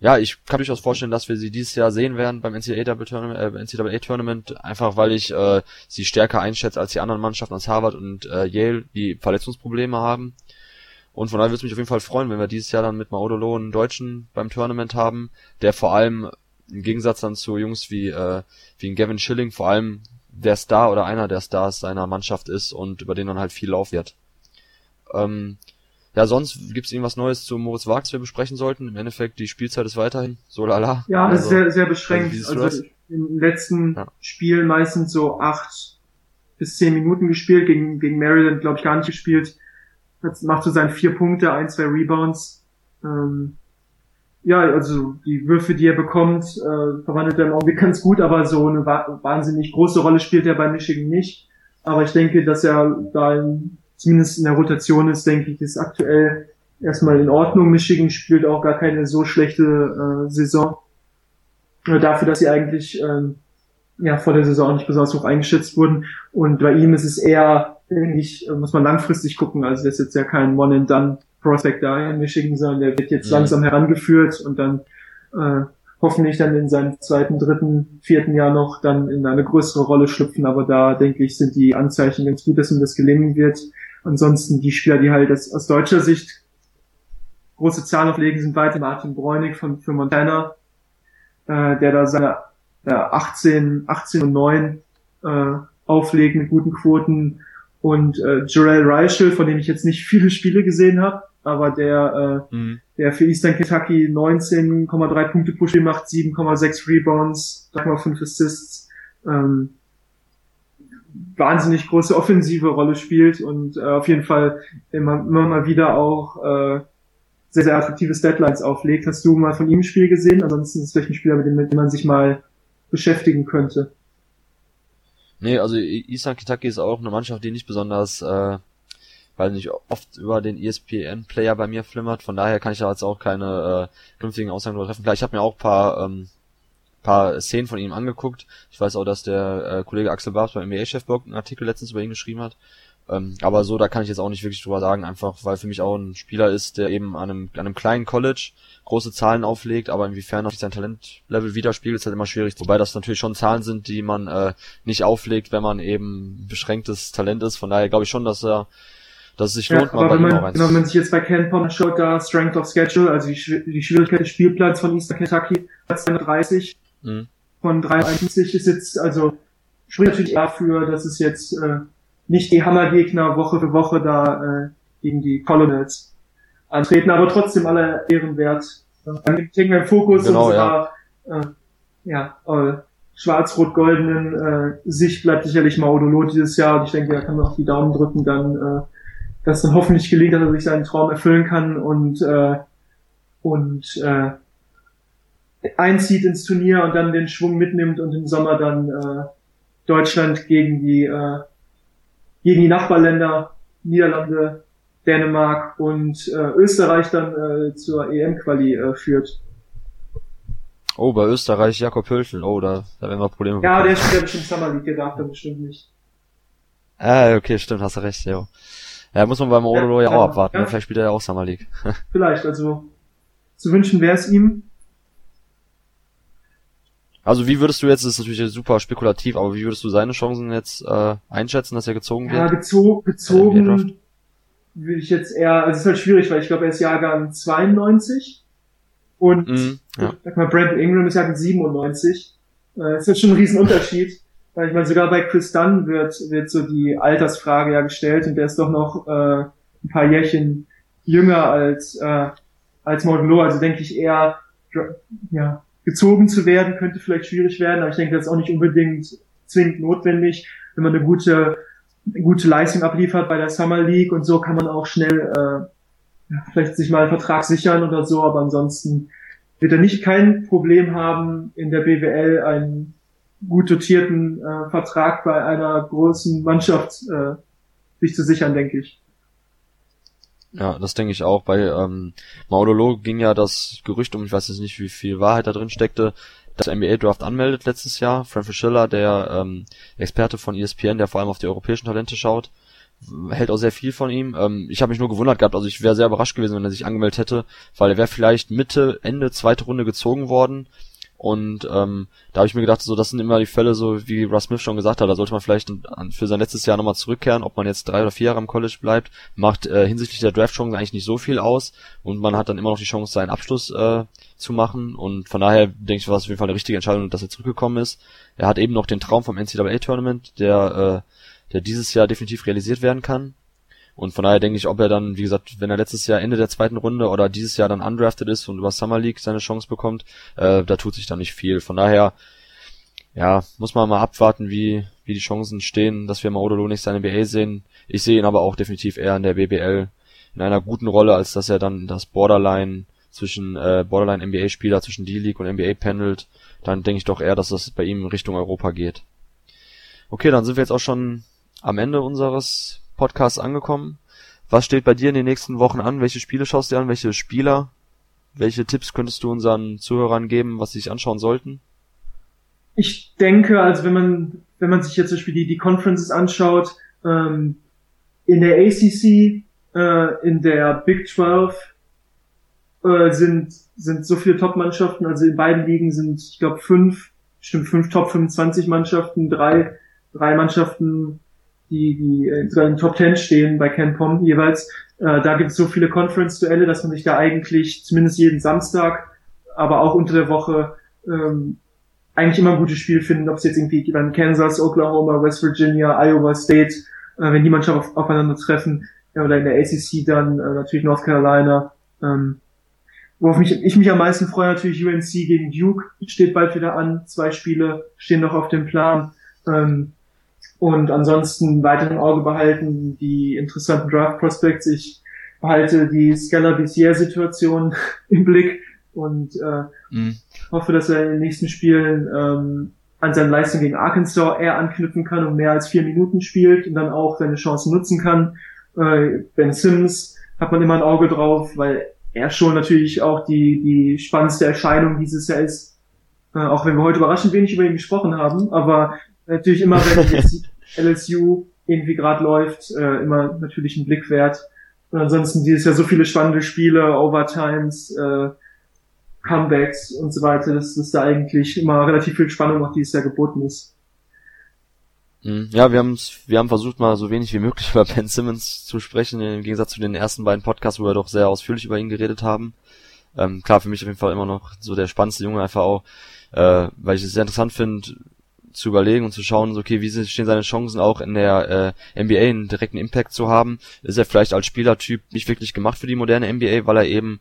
ja, ich kann durchaus vorstellen, dass wir sie dieses Jahr sehen werden beim NCAA-Tournament, äh, NCAA-Tournament einfach weil ich äh, sie stärker einschätze als die anderen Mannschaften als Harvard und äh, Yale, die Verletzungsprobleme haben. Und von daher würde es mich auf jeden Fall freuen, wenn wir dieses Jahr dann mit Maudolo einen Deutschen beim Tournament haben, der vor allem im Gegensatz dann zu Jungs wie, äh, wie ein Gavin Schilling vor allem der Star oder einer der Stars seiner Mannschaft ist und über den dann halt viel Lauf wird. Ähm, ja, sonst gibt's irgendwas Neues zu Moritz Wagner, wir besprechen sollten. Im Endeffekt, die Spielzeit ist weiterhin so lala. Ja, also, ist sehr, sehr beschränkt. Also, also im letzten ja. Spiel meistens so acht bis zehn Minuten gespielt, gegen, gegen Maryland, glaube ich, gar nicht gespielt. Jetzt macht so seine vier Punkte, ein, zwei Rebounds. Ähm, ja, also die Würfe, die er bekommt, äh, verwandelt er im Augenblick ganz gut, aber so eine wahnsinnig große Rolle spielt er bei Michigan nicht. Aber ich denke, dass er da in, zumindest in der Rotation ist, denke ich, ist aktuell erstmal in Ordnung. Michigan spielt auch gar keine so schlechte äh, Saison. Äh, dafür, dass sie eigentlich ähm, ja vor der Saison nicht besonders hoch eingeschätzt wurden. Und bei ihm ist es eher, denke ich, muss man langfristig gucken. Also das ist jetzt ja kein One-and-Done Prospect da in Michigan, sondern der wird jetzt mhm. langsam herangeführt und dann äh, hoffentlich dann in seinem zweiten, dritten, vierten Jahr noch dann in eine größere Rolle schlüpfen. Aber da denke ich, sind die Anzeichen ganz gut, dass ihm das gelingen wird. Ansonsten die Spieler, die halt aus, aus deutscher Sicht große Zahlen auflegen, sind weiter Martin Bräunig von für Montana, äh, der da seine äh, 18, 18 und 9 äh, auflegt mit guten Quoten und äh, Jarrell Reichel, von dem ich jetzt nicht viele Spiele gesehen habe, aber der, äh, mhm. der für Eastern Kentucky 19,3 Punkte pro Spiel macht, 7,6 Rebounds, 3,5 Assists, ähm, wahnsinnig große offensive Rolle spielt und äh, auf jeden Fall immer, immer mal wieder auch äh, sehr, sehr attraktive Deadlines auflegt. Hast du mal von ihm ein Spiel gesehen? Ansonsten ist es vielleicht ein Spieler, mit dem, mit dem man sich mal beschäftigen könnte. Nee, also Eastern Kentucky ist auch eine Mannschaft, die nicht besonders äh, weil nicht oft über den ESPN-Player bei mir flimmert. Von daher kann ich da jetzt auch keine äh, künftigen Aussagen darüber treffen. Klar, ich habe mir auch paar ähm, paar Szenen von ihm angeguckt. Ich weiß auch, dass der äh, Kollege Axel Barbs beim NBA-Chefblog einen Artikel letztens über ihn geschrieben hat. Ähm, aber so, da kann ich jetzt auch nicht wirklich drüber sagen, einfach weil für mich auch ein Spieler ist, der eben an einem, an einem kleinen College große Zahlen auflegt, aber inwiefern sich sein Talentlevel widerspiegelt, ist halt immer schwierig. Wobei das natürlich schon Zahlen sind, die man äh, nicht auflegt, wenn man eben beschränktes Talent ist. Von daher glaube ich schon, dass er dass es sich lohnt, ja, mal bei wenn man, wenn man sich jetzt bei Ken Pom schaut, da Strength of Schedule, also die, die Schwierigkeit des Spielplans von Eastern Kentucky, Platz 30 mhm. von 53 ist jetzt, also spricht natürlich dafür, dass es jetzt äh, nicht die Hammergegner Woche für Woche da äh, gegen die Colonels antreten, aber trotzdem alle ehrenwert. Dann kriegen wir im Fokus genau, unserer ja, äh, ja äh, schwarz-rot-goldenen äh, Sicht bleibt sicherlich Maudolo dieses Jahr und ich denke, da kann man auch die Daumen drücken, dann äh, dass dann hoffentlich gelingt, dass er sich seinen Traum erfüllen kann und äh, und äh, einzieht ins Turnier und dann den Schwung mitnimmt und im Sommer dann äh, Deutschland gegen die äh, gegen die Nachbarländer Niederlande, Dänemark und äh, Österreich dann äh, zur EM-Quali äh, führt. Oh, bei Österreich Jakob Hülfel. Oh, da, da werden wir Probleme. Ja, bekommen. der spielt ja bestimmt Summer League, der darf da bestimmt nicht. Ah, okay, stimmt, hast du recht, ja. Ja, muss man beim Odolo ja, ja, auch abwarten. Ja. Vielleicht spielt er ja auch Summer League. <laughs> Vielleicht, also zu wünschen wäre es ihm. Also wie würdest du jetzt, das ist natürlich super spekulativ, aber wie würdest du seine Chancen jetzt äh, einschätzen, dass er gezogen wird? Ja, gezo gezogen würde ich jetzt eher, also es ist halt schwierig, weil ich glaube, er ist Jahrgang 92 und mm, ja. sag mal, Brandon Ingram ist Jahrgang 97. Äh, das ist halt schon ein Riesenunterschied. <laughs> Weil ich meine, sogar bei Chris Dunn wird, wird so die Altersfrage ja gestellt und der ist doch noch äh, ein paar Jährchen jünger als, äh, als Morgan Lowe. Also denke ich eher, ja, gezogen zu werden, könnte vielleicht schwierig werden, aber ich denke, das ist auch nicht unbedingt zwingend notwendig. Wenn man eine gute, eine gute Leistung abliefert bei der Summer League und so, kann man auch schnell äh, vielleicht sich mal einen Vertrag sichern oder so, aber ansonsten wird er nicht kein Problem haben, in der BWL einen gut dotierten äh, Vertrag bei einer großen Mannschaft äh, sich zu sichern, denke ich. Ja, das denke ich auch. Bei ähm, Maudolo ging ja das Gerücht um, ich weiß jetzt nicht, wie viel Wahrheit da drin steckte, dass NBA Draft anmeldet letztes Jahr. Frank Schiller, der ähm, Experte von ESPN, der vor allem auf die europäischen Talente schaut, hält auch sehr viel von ihm. Ähm, ich habe mich nur gewundert gehabt, also ich wäre sehr überrascht gewesen, wenn er sich angemeldet hätte, weil er wäre vielleicht Mitte, Ende, zweite Runde gezogen worden. Und ähm, da habe ich mir gedacht, so das sind immer die Fälle, so wie Russ Smith schon gesagt hat, da sollte man vielleicht für sein letztes Jahr nochmal zurückkehren, ob man jetzt drei oder vier Jahre am College bleibt, macht äh, hinsichtlich der Draft-Chance eigentlich nicht so viel aus und man hat dann immer noch die Chance, seinen Abschluss äh, zu machen. Und von daher denke ich, war es auf jeden Fall eine richtige Entscheidung, dass er zurückgekommen ist. Er hat eben noch den Traum vom NCAA-Tournament, der, äh, der dieses Jahr definitiv realisiert werden kann. Und von daher denke ich, ob er dann, wie gesagt, wenn er letztes Jahr Ende der zweiten Runde oder dieses Jahr dann undrafted ist und über Summer League seine Chance bekommt, äh, da tut sich dann nicht viel. Von daher, ja, muss man mal abwarten, wie, wie die Chancen stehen, dass wir mal Odolo nicht seine NBA sehen. Ich sehe ihn aber auch definitiv eher in der BBL in einer guten Rolle, als dass er dann das Borderline zwischen äh, Borderline NBA Spieler zwischen D-League und NBA pendelt. Dann denke ich doch eher, dass das bei ihm Richtung Europa geht. Okay, dann sind wir jetzt auch schon am Ende unseres Podcast angekommen. Was steht bei dir in den nächsten Wochen an? Welche Spiele schaust du an? Welche Spieler? Welche Tipps könntest du unseren Zuhörern geben, was sie sich anschauen sollten? Ich denke, also wenn man, wenn man sich jetzt zum Beispiel die, die Conferences anschaut, ähm, in der ACC, äh, in der Big 12 äh, sind, sind so viele Top-Mannschaften, also in beiden Ligen sind, ich glaube, fünf, stimmt, fünf Top 25 Mannschaften, drei, drei Mannschaften die, die äh, sogar in den Top Ten stehen bei CanPom jeweils. Äh, da gibt es so viele Conference-Duelle, dass man sich da eigentlich zumindest jeden Samstag, aber auch unter der Woche ähm, eigentlich immer ein gutes Spiel finden, ob es jetzt irgendwie dann Kansas, Oklahoma, West Virginia, Iowa State, äh, wenn die Mannschaften auf, aufeinander treffen, ja, oder in der ACC dann äh, natürlich North Carolina. Ähm, worauf mich, ich mich am meisten freue, natürlich UNC gegen Duke steht bald wieder an. Zwei Spiele stehen noch auf dem Plan. Ähm, und ansonsten weiter im Auge behalten die interessanten Draft Prospects. Ich behalte die Scala Bissier Situation <laughs> im Blick und äh, mhm. hoffe, dass er in den nächsten Spielen ähm, an seine Leistung gegen Arkansas eher anknüpfen kann und mehr als vier Minuten spielt und dann auch seine Chancen nutzen kann. Äh, ben Sims hat man immer ein Auge drauf, weil er schon natürlich auch die, die spannendste Erscheinung dieses Jahr ist. Äh, auch wenn wir heute überraschend wenig über ihn gesprochen haben, aber natürlich immer, wenn <laughs> LSU irgendwie gerade läuft, äh, immer natürlich ein Blick wert. Und ansonsten dieses Jahr so viele spannende Spiele, Overtimes, äh, Comebacks und so weiter, dass, dass da eigentlich immer relativ viel Spannung auch dieses Jahr geboten ist. Mhm. Ja, wir haben wir haben versucht mal so wenig wie möglich <laughs> über Ben Simmons zu sprechen, im Gegensatz zu den ersten beiden Podcasts, wo wir doch sehr ausführlich über ihn geredet haben. Ähm, klar, für mich auf jeden Fall immer noch so der spannendste Junge einfach auch, äh, weil ich es sehr interessant finde, zu überlegen und zu schauen, okay, wie stehen seine Chancen auch in der äh, NBA einen direkten Impact zu haben. Ist er vielleicht als Spielertyp nicht wirklich gemacht für die moderne NBA, weil er eben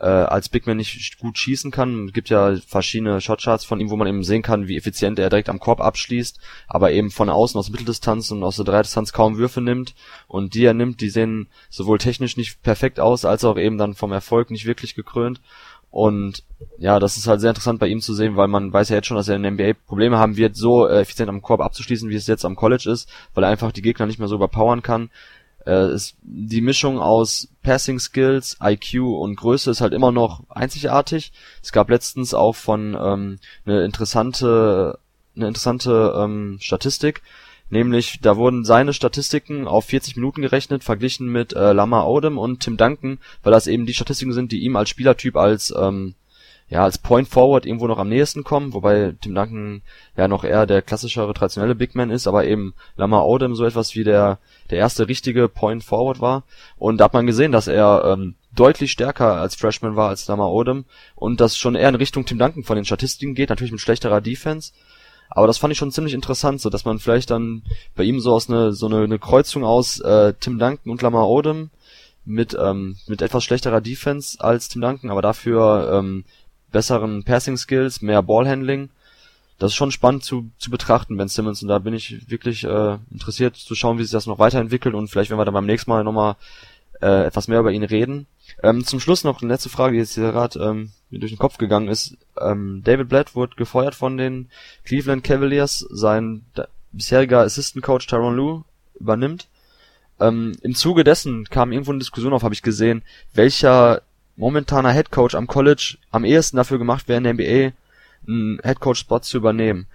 äh, als Big Man nicht gut schießen kann. Es gibt ja verschiedene Shotcharts von ihm, wo man eben sehen kann, wie effizient er direkt am Korb abschließt, aber eben von außen aus Mitteldistanz und aus der Dreidistanz kaum Würfe nimmt. Und die er nimmt, die sehen sowohl technisch nicht perfekt aus, als auch eben dann vom Erfolg nicht wirklich gekrönt. Und ja, das ist halt sehr interessant bei ihm zu sehen, weil man weiß ja jetzt schon, dass er in der NBA Probleme haben wird, so äh, effizient am Korb abzuschließen, wie es jetzt am College ist, weil er einfach die Gegner nicht mehr so überpowern kann. Äh, ist, die Mischung aus Passing Skills, IQ und Größe ist halt immer noch einzigartig. Es gab letztens auch von ähm, eine interessante eine interessante ähm, Statistik, Nämlich, da wurden seine Statistiken auf 40 Minuten gerechnet, verglichen mit äh, Lama Odom und Tim Duncan, weil das eben die Statistiken sind, die ihm als Spielertyp als ähm, ja als Point Forward irgendwo noch am nächsten kommen, wobei Tim Duncan ja noch eher der klassischere traditionelle Big Man ist, aber eben Lama Odom so etwas wie der der erste richtige Point Forward war. Und da hat man gesehen, dass er ähm, deutlich stärker als Freshman war als Lama Odom und das schon eher in Richtung Tim Duncan von den Statistiken geht, natürlich mit schlechterer Defense aber das fand ich schon ziemlich interessant, so dass man vielleicht dann bei ihm so aus eine so eine, eine Kreuzung aus äh, Tim Duncan und Lamar Odom mit ähm, mit etwas schlechterer Defense als Tim Duncan, aber dafür ähm, besseren Passing Skills, mehr Ballhandling. Das ist schon spannend zu, zu betrachten, Ben Simmons, und da bin ich wirklich äh, interessiert zu schauen, wie sich das noch weiterentwickelt und vielleicht, wenn wir dann beim nächsten Mal nochmal äh, etwas mehr über ihn reden. Ähm, zum Schluss noch eine letzte Frage, die jetzt hier gerade ähm, mir durch den Kopf gegangen ist. Ähm, David Blatt wurde gefeuert von den Cleveland Cavaliers. Sein bisheriger Assistant Coach Tyron Lue übernimmt. Ähm, Im Zuge dessen kam irgendwo eine Diskussion auf, habe ich gesehen, welcher momentaner Head Coach am College am ehesten dafür gemacht wäre, in der NBA einen Head Coach Spot zu übernehmen.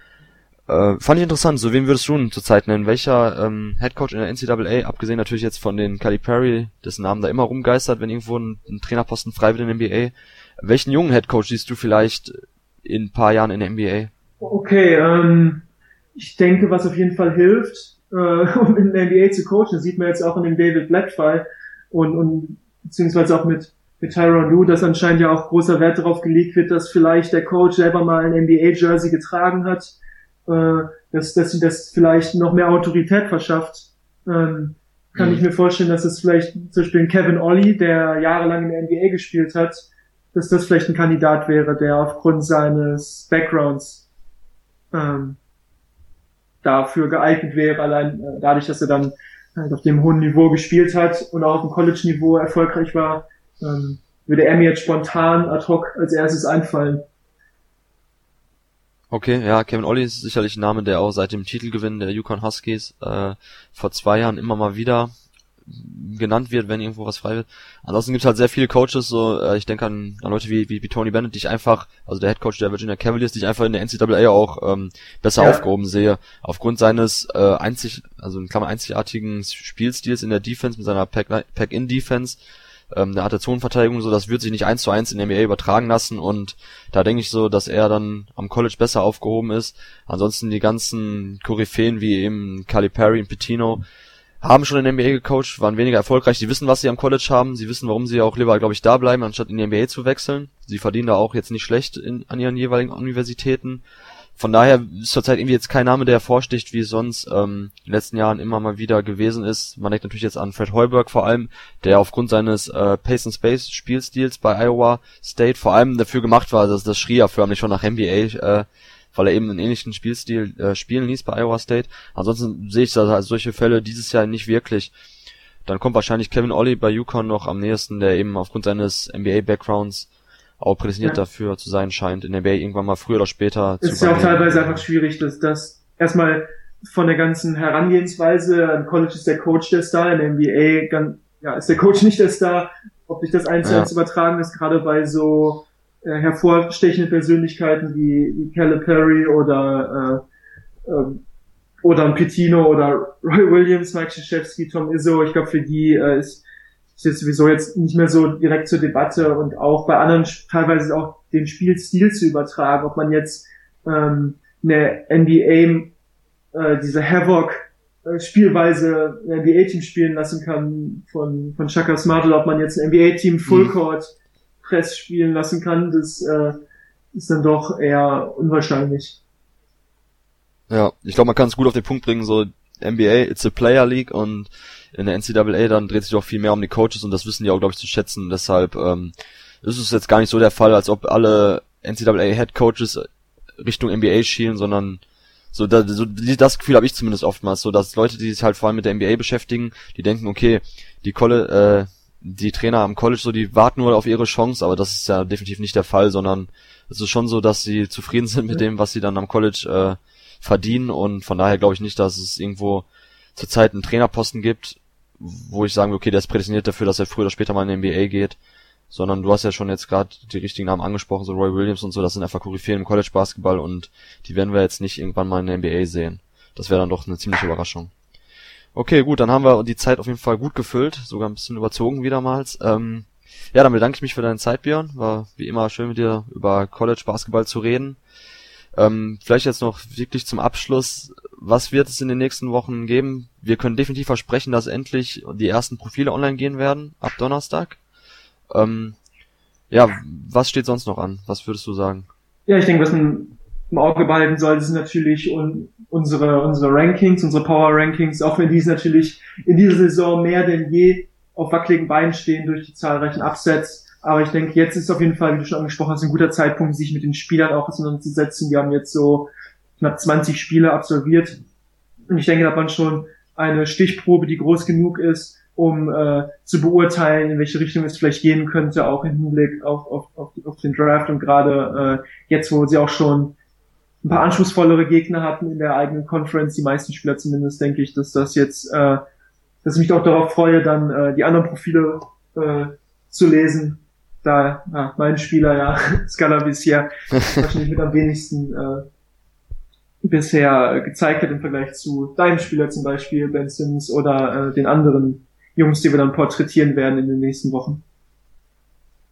Äh, fand ich interessant. So, wen würdest du zurzeit nennen? Welcher ähm, Headcoach in der NCAA, abgesehen natürlich jetzt von den Calipari, dessen Namen da immer rumgeistert, wenn irgendwo ein, ein Trainerposten frei wird in der NBA. Welchen jungen Headcoach siehst du vielleicht in ein paar Jahren in der NBA? Okay, ähm, ich denke, was auf jeden Fall hilft, äh, <laughs> um in der NBA zu coachen, das sieht man jetzt auch in dem David Black-Fall und, und beziehungsweise auch mit, mit Tyron Lue, dass anscheinend ja auch großer Wert darauf gelegt wird, dass vielleicht der Coach selber mal ein NBA-Jersey getragen hat äh, dass, dass sie das vielleicht noch mehr Autorität verschafft. Ähm, kann mhm. ich mir vorstellen, dass es vielleicht zum Beispiel Kevin Ollie, der jahrelang in der NBA gespielt hat, dass das vielleicht ein Kandidat wäre, der aufgrund seines Backgrounds ähm, dafür geeignet wäre, allein äh, dadurch, dass er dann halt auf dem hohen Niveau gespielt hat und auch auf dem College-Niveau erfolgreich war, ähm, würde er mir jetzt spontan ad hoc als erstes einfallen. Okay, ja, Kevin Ollie ist sicherlich ein Name, der auch seit dem Titelgewinn der Yukon Huskies äh, vor zwei Jahren immer mal wieder genannt wird, wenn irgendwo was frei wird. Ansonsten gibt es halt sehr viele Coaches, so äh, ich denke an, an Leute wie, wie, wie Tony Bennett, die ich einfach, also der Head Coach der Virginia Cavaliers, die ich einfach in der NCAA auch ähm, besser ja. aufgehoben sehe, aufgrund seines äh, einzig, also in Klammern einzigartigen Spielstils in der Defense mit seiner Pack-in-Defense. Pack ähm, der hatte Zonenverteidigung, so das wird sich nicht eins zu eins in der NBA übertragen lassen und da denke ich so, dass er dann am College besser aufgehoben ist. Ansonsten die ganzen Koryphäen wie eben Calipari und Petino haben schon in der NBA gecoacht, waren weniger erfolgreich. Sie wissen, was sie am College haben. Sie wissen, warum sie auch lieber, glaube ich, da bleiben, anstatt in die NBA zu wechseln. Sie verdienen da auch jetzt nicht schlecht in, an ihren jeweiligen Universitäten. Von daher ist zurzeit irgendwie jetzt kein Name, der hervorsticht, wie es sonst ähm, in den letzten Jahren immer mal wieder gewesen ist. Man denkt natürlich jetzt an Fred Heuberg vor allem, der aufgrund seines äh, Pace and Space Spielstils bei Iowa State vor allem dafür gemacht war, dass das schrie ja förmlich schon nach NBA, äh, weil er eben einen ähnlichen Spielstil äh, spielen ließ bei Iowa State. Ansonsten sehe ich da also solche Fälle dieses Jahr nicht wirklich. Dann kommt wahrscheinlich Kevin Ollie bei Yukon noch am nächsten, der eben aufgrund seines NBA-Backgrounds auch prädestiniert ja. dafür zu sein scheint, in der NBA irgendwann mal früher oder später es zu Ist ja auch teilweise einfach schwierig, dass das erstmal von der ganzen Herangehensweise, im College ist der Coach der Star, in der NBA ganz, ja, ist der Coach nicht der Star, ob sich das eins zu eins übertragen ist, gerade bei so äh, hervorstechenden Persönlichkeiten wie, wie Calipari oder äh, äh, oder ein Petino oder Roy Williams, Mike Krzyzewski, Tom Izzo, ich glaube für die äh, ist ist jetzt sowieso jetzt nicht mehr so direkt zur Debatte und auch bei anderen teilweise auch den Spielstil zu übertragen, ob man jetzt ähm, eine NBA, äh, diese Havoc Spielweise ein NBA-Team spielen lassen kann von, von Shaka Smart oder ob man jetzt ein NBA-Team Fullcourt mhm. Press spielen lassen kann, das äh, ist dann doch eher unwahrscheinlich. Ja, ich glaube, man kann es gut auf den Punkt bringen, so NBA, it's a Player League und in der NCAA dann dreht sich doch viel mehr um die Coaches und das wissen die auch, glaube ich, zu schätzen. Deshalb ähm, ist es jetzt gar nicht so der Fall, als ob alle NCAA Head Coaches Richtung NBA schielen, sondern so, da, so das Gefühl habe ich zumindest oftmals, so dass Leute, die sich halt vor allem mit der NBA beschäftigen, die denken, okay, die Kolle, äh, die Trainer am College, so die warten nur auf ihre Chance, aber das ist ja definitiv nicht der Fall, sondern es ist schon so, dass sie zufrieden sind mit dem, was sie dann am College äh, verdienen und von daher glaube ich nicht, dass es irgendwo zurzeit einen Trainerposten gibt, wo ich sagen will, okay, der ist prädestiniert dafür, dass er früher oder später mal in die NBA geht, sondern du hast ja schon jetzt gerade die richtigen Namen angesprochen, so Roy Williams und so, das sind einfach Koryphäen im College Basketball und die werden wir jetzt nicht irgendwann mal in der NBA sehen. Das wäre dann doch eine ziemliche Überraschung. Okay, gut, dann haben wir die Zeit auf jeden Fall gut gefüllt, sogar ein bisschen überzogen wiedermals. Ähm, ja, dann bedanke ich mich für deine Zeit, Björn. War wie immer schön mit dir über College Basketball zu reden. Ähm, vielleicht jetzt noch wirklich zum Abschluss, was wird es in den nächsten Wochen geben? Wir können definitiv versprechen, dass endlich die ersten Profile online gehen werden, ab Donnerstag. Ähm, ja, was steht sonst noch an? Was würdest du sagen? Ja, ich denke, was man im Auge behalten sollte, sind natürlich un unsere, unsere Rankings, unsere Power Rankings, auch wenn diese natürlich in dieser Saison mehr denn je auf wackeligen Beinen stehen durch die zahlreichen Upsets. Aber ich denke, jetzt ist auf jeden Fall, wie du schon angesprochen hast, ein guter Zeitpunkt, sich mit den Spielern auch auseinanderzusetzen. Wir haben jetzt so knapp 20 Spiele absolviert. Und ich denke, da man schon eine Stichprobe, die groß genug ist, um äh, zu beurteilen, in welche Richtung es vielleicht gehen könnte, auch im Hinblick auf, auf, auf, auf den Draft und gerade äh, jetzt, wo sie auch schon ein paar anspruchsvollere Gegner hatten in der eigenen Conference, die meisten Spieler zumindest, denke ich, dass das jetzt, äh, dass ich mich auch darauf freue, dann äh, die anderen Profile äh, zu lesen da ja, mein Spieler ja <laughs> Scala bisher wahrscheinlich mit am wenigsten äh, bisher gezeigt hat im Vergleich zu deinem Spieler zum Beispiel, Ben Simmons oder äh, den anderen Jungs, die wir dann porträtieren werden in den nächsten Wochen.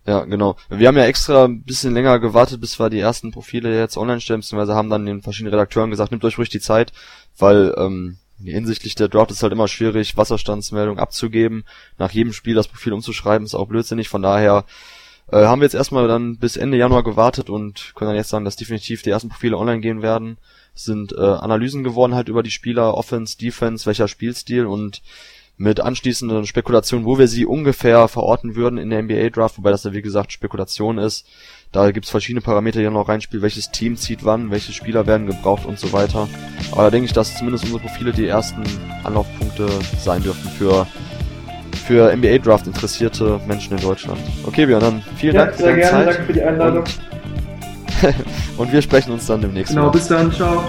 Ja, genau. Wir haben ja extra ein bisschen länger gewartet, bis wir die ersten Profile jetzt online stellen, beziehungsweise haben dann den verschiedenen Redakteuren gesagt, nehmt euch ruhig die Zeit, weil ähm, hinsichtlich der Draft ist halt immer schwierig, Wasserstandsmeldung abzugeben, nach jedem Spiel das Profil umzuschreiben, ist auch blödsinnig, von daher äh, haben wir jetzt erstmal dann bis Ende Januar gewartet und können dann jetzt sagen, dass definitiv die ersten Profile online gehen werden. Es sind äh, Analysen geworden halt über die Spieler, Offense, Defense, welcher Spielstil und mit anschließenden Spekulationen, wo wir sie ungefähr verorten würden in der NBA Draft, wobei das ja wie gesagt Spekulation ist. Da gibt's verschiedene Parameter, die noch reinspielen, welches Team zieht wann, welche Spieler werden gebraucht und so weiter. Aber da denke ich, dass zumindest unsere Profile die ersten Anlaufpunkte sein dürften für für NBA Draft interessierte Menschen in Deutschland. Okay, Björn, dann vielen ja, Dank für deine gerne, Zeit. Danke für die Einladung. Und, <laughs> und wir sprechen uns dann demnächst. Genau, mal. bis dann, ciao.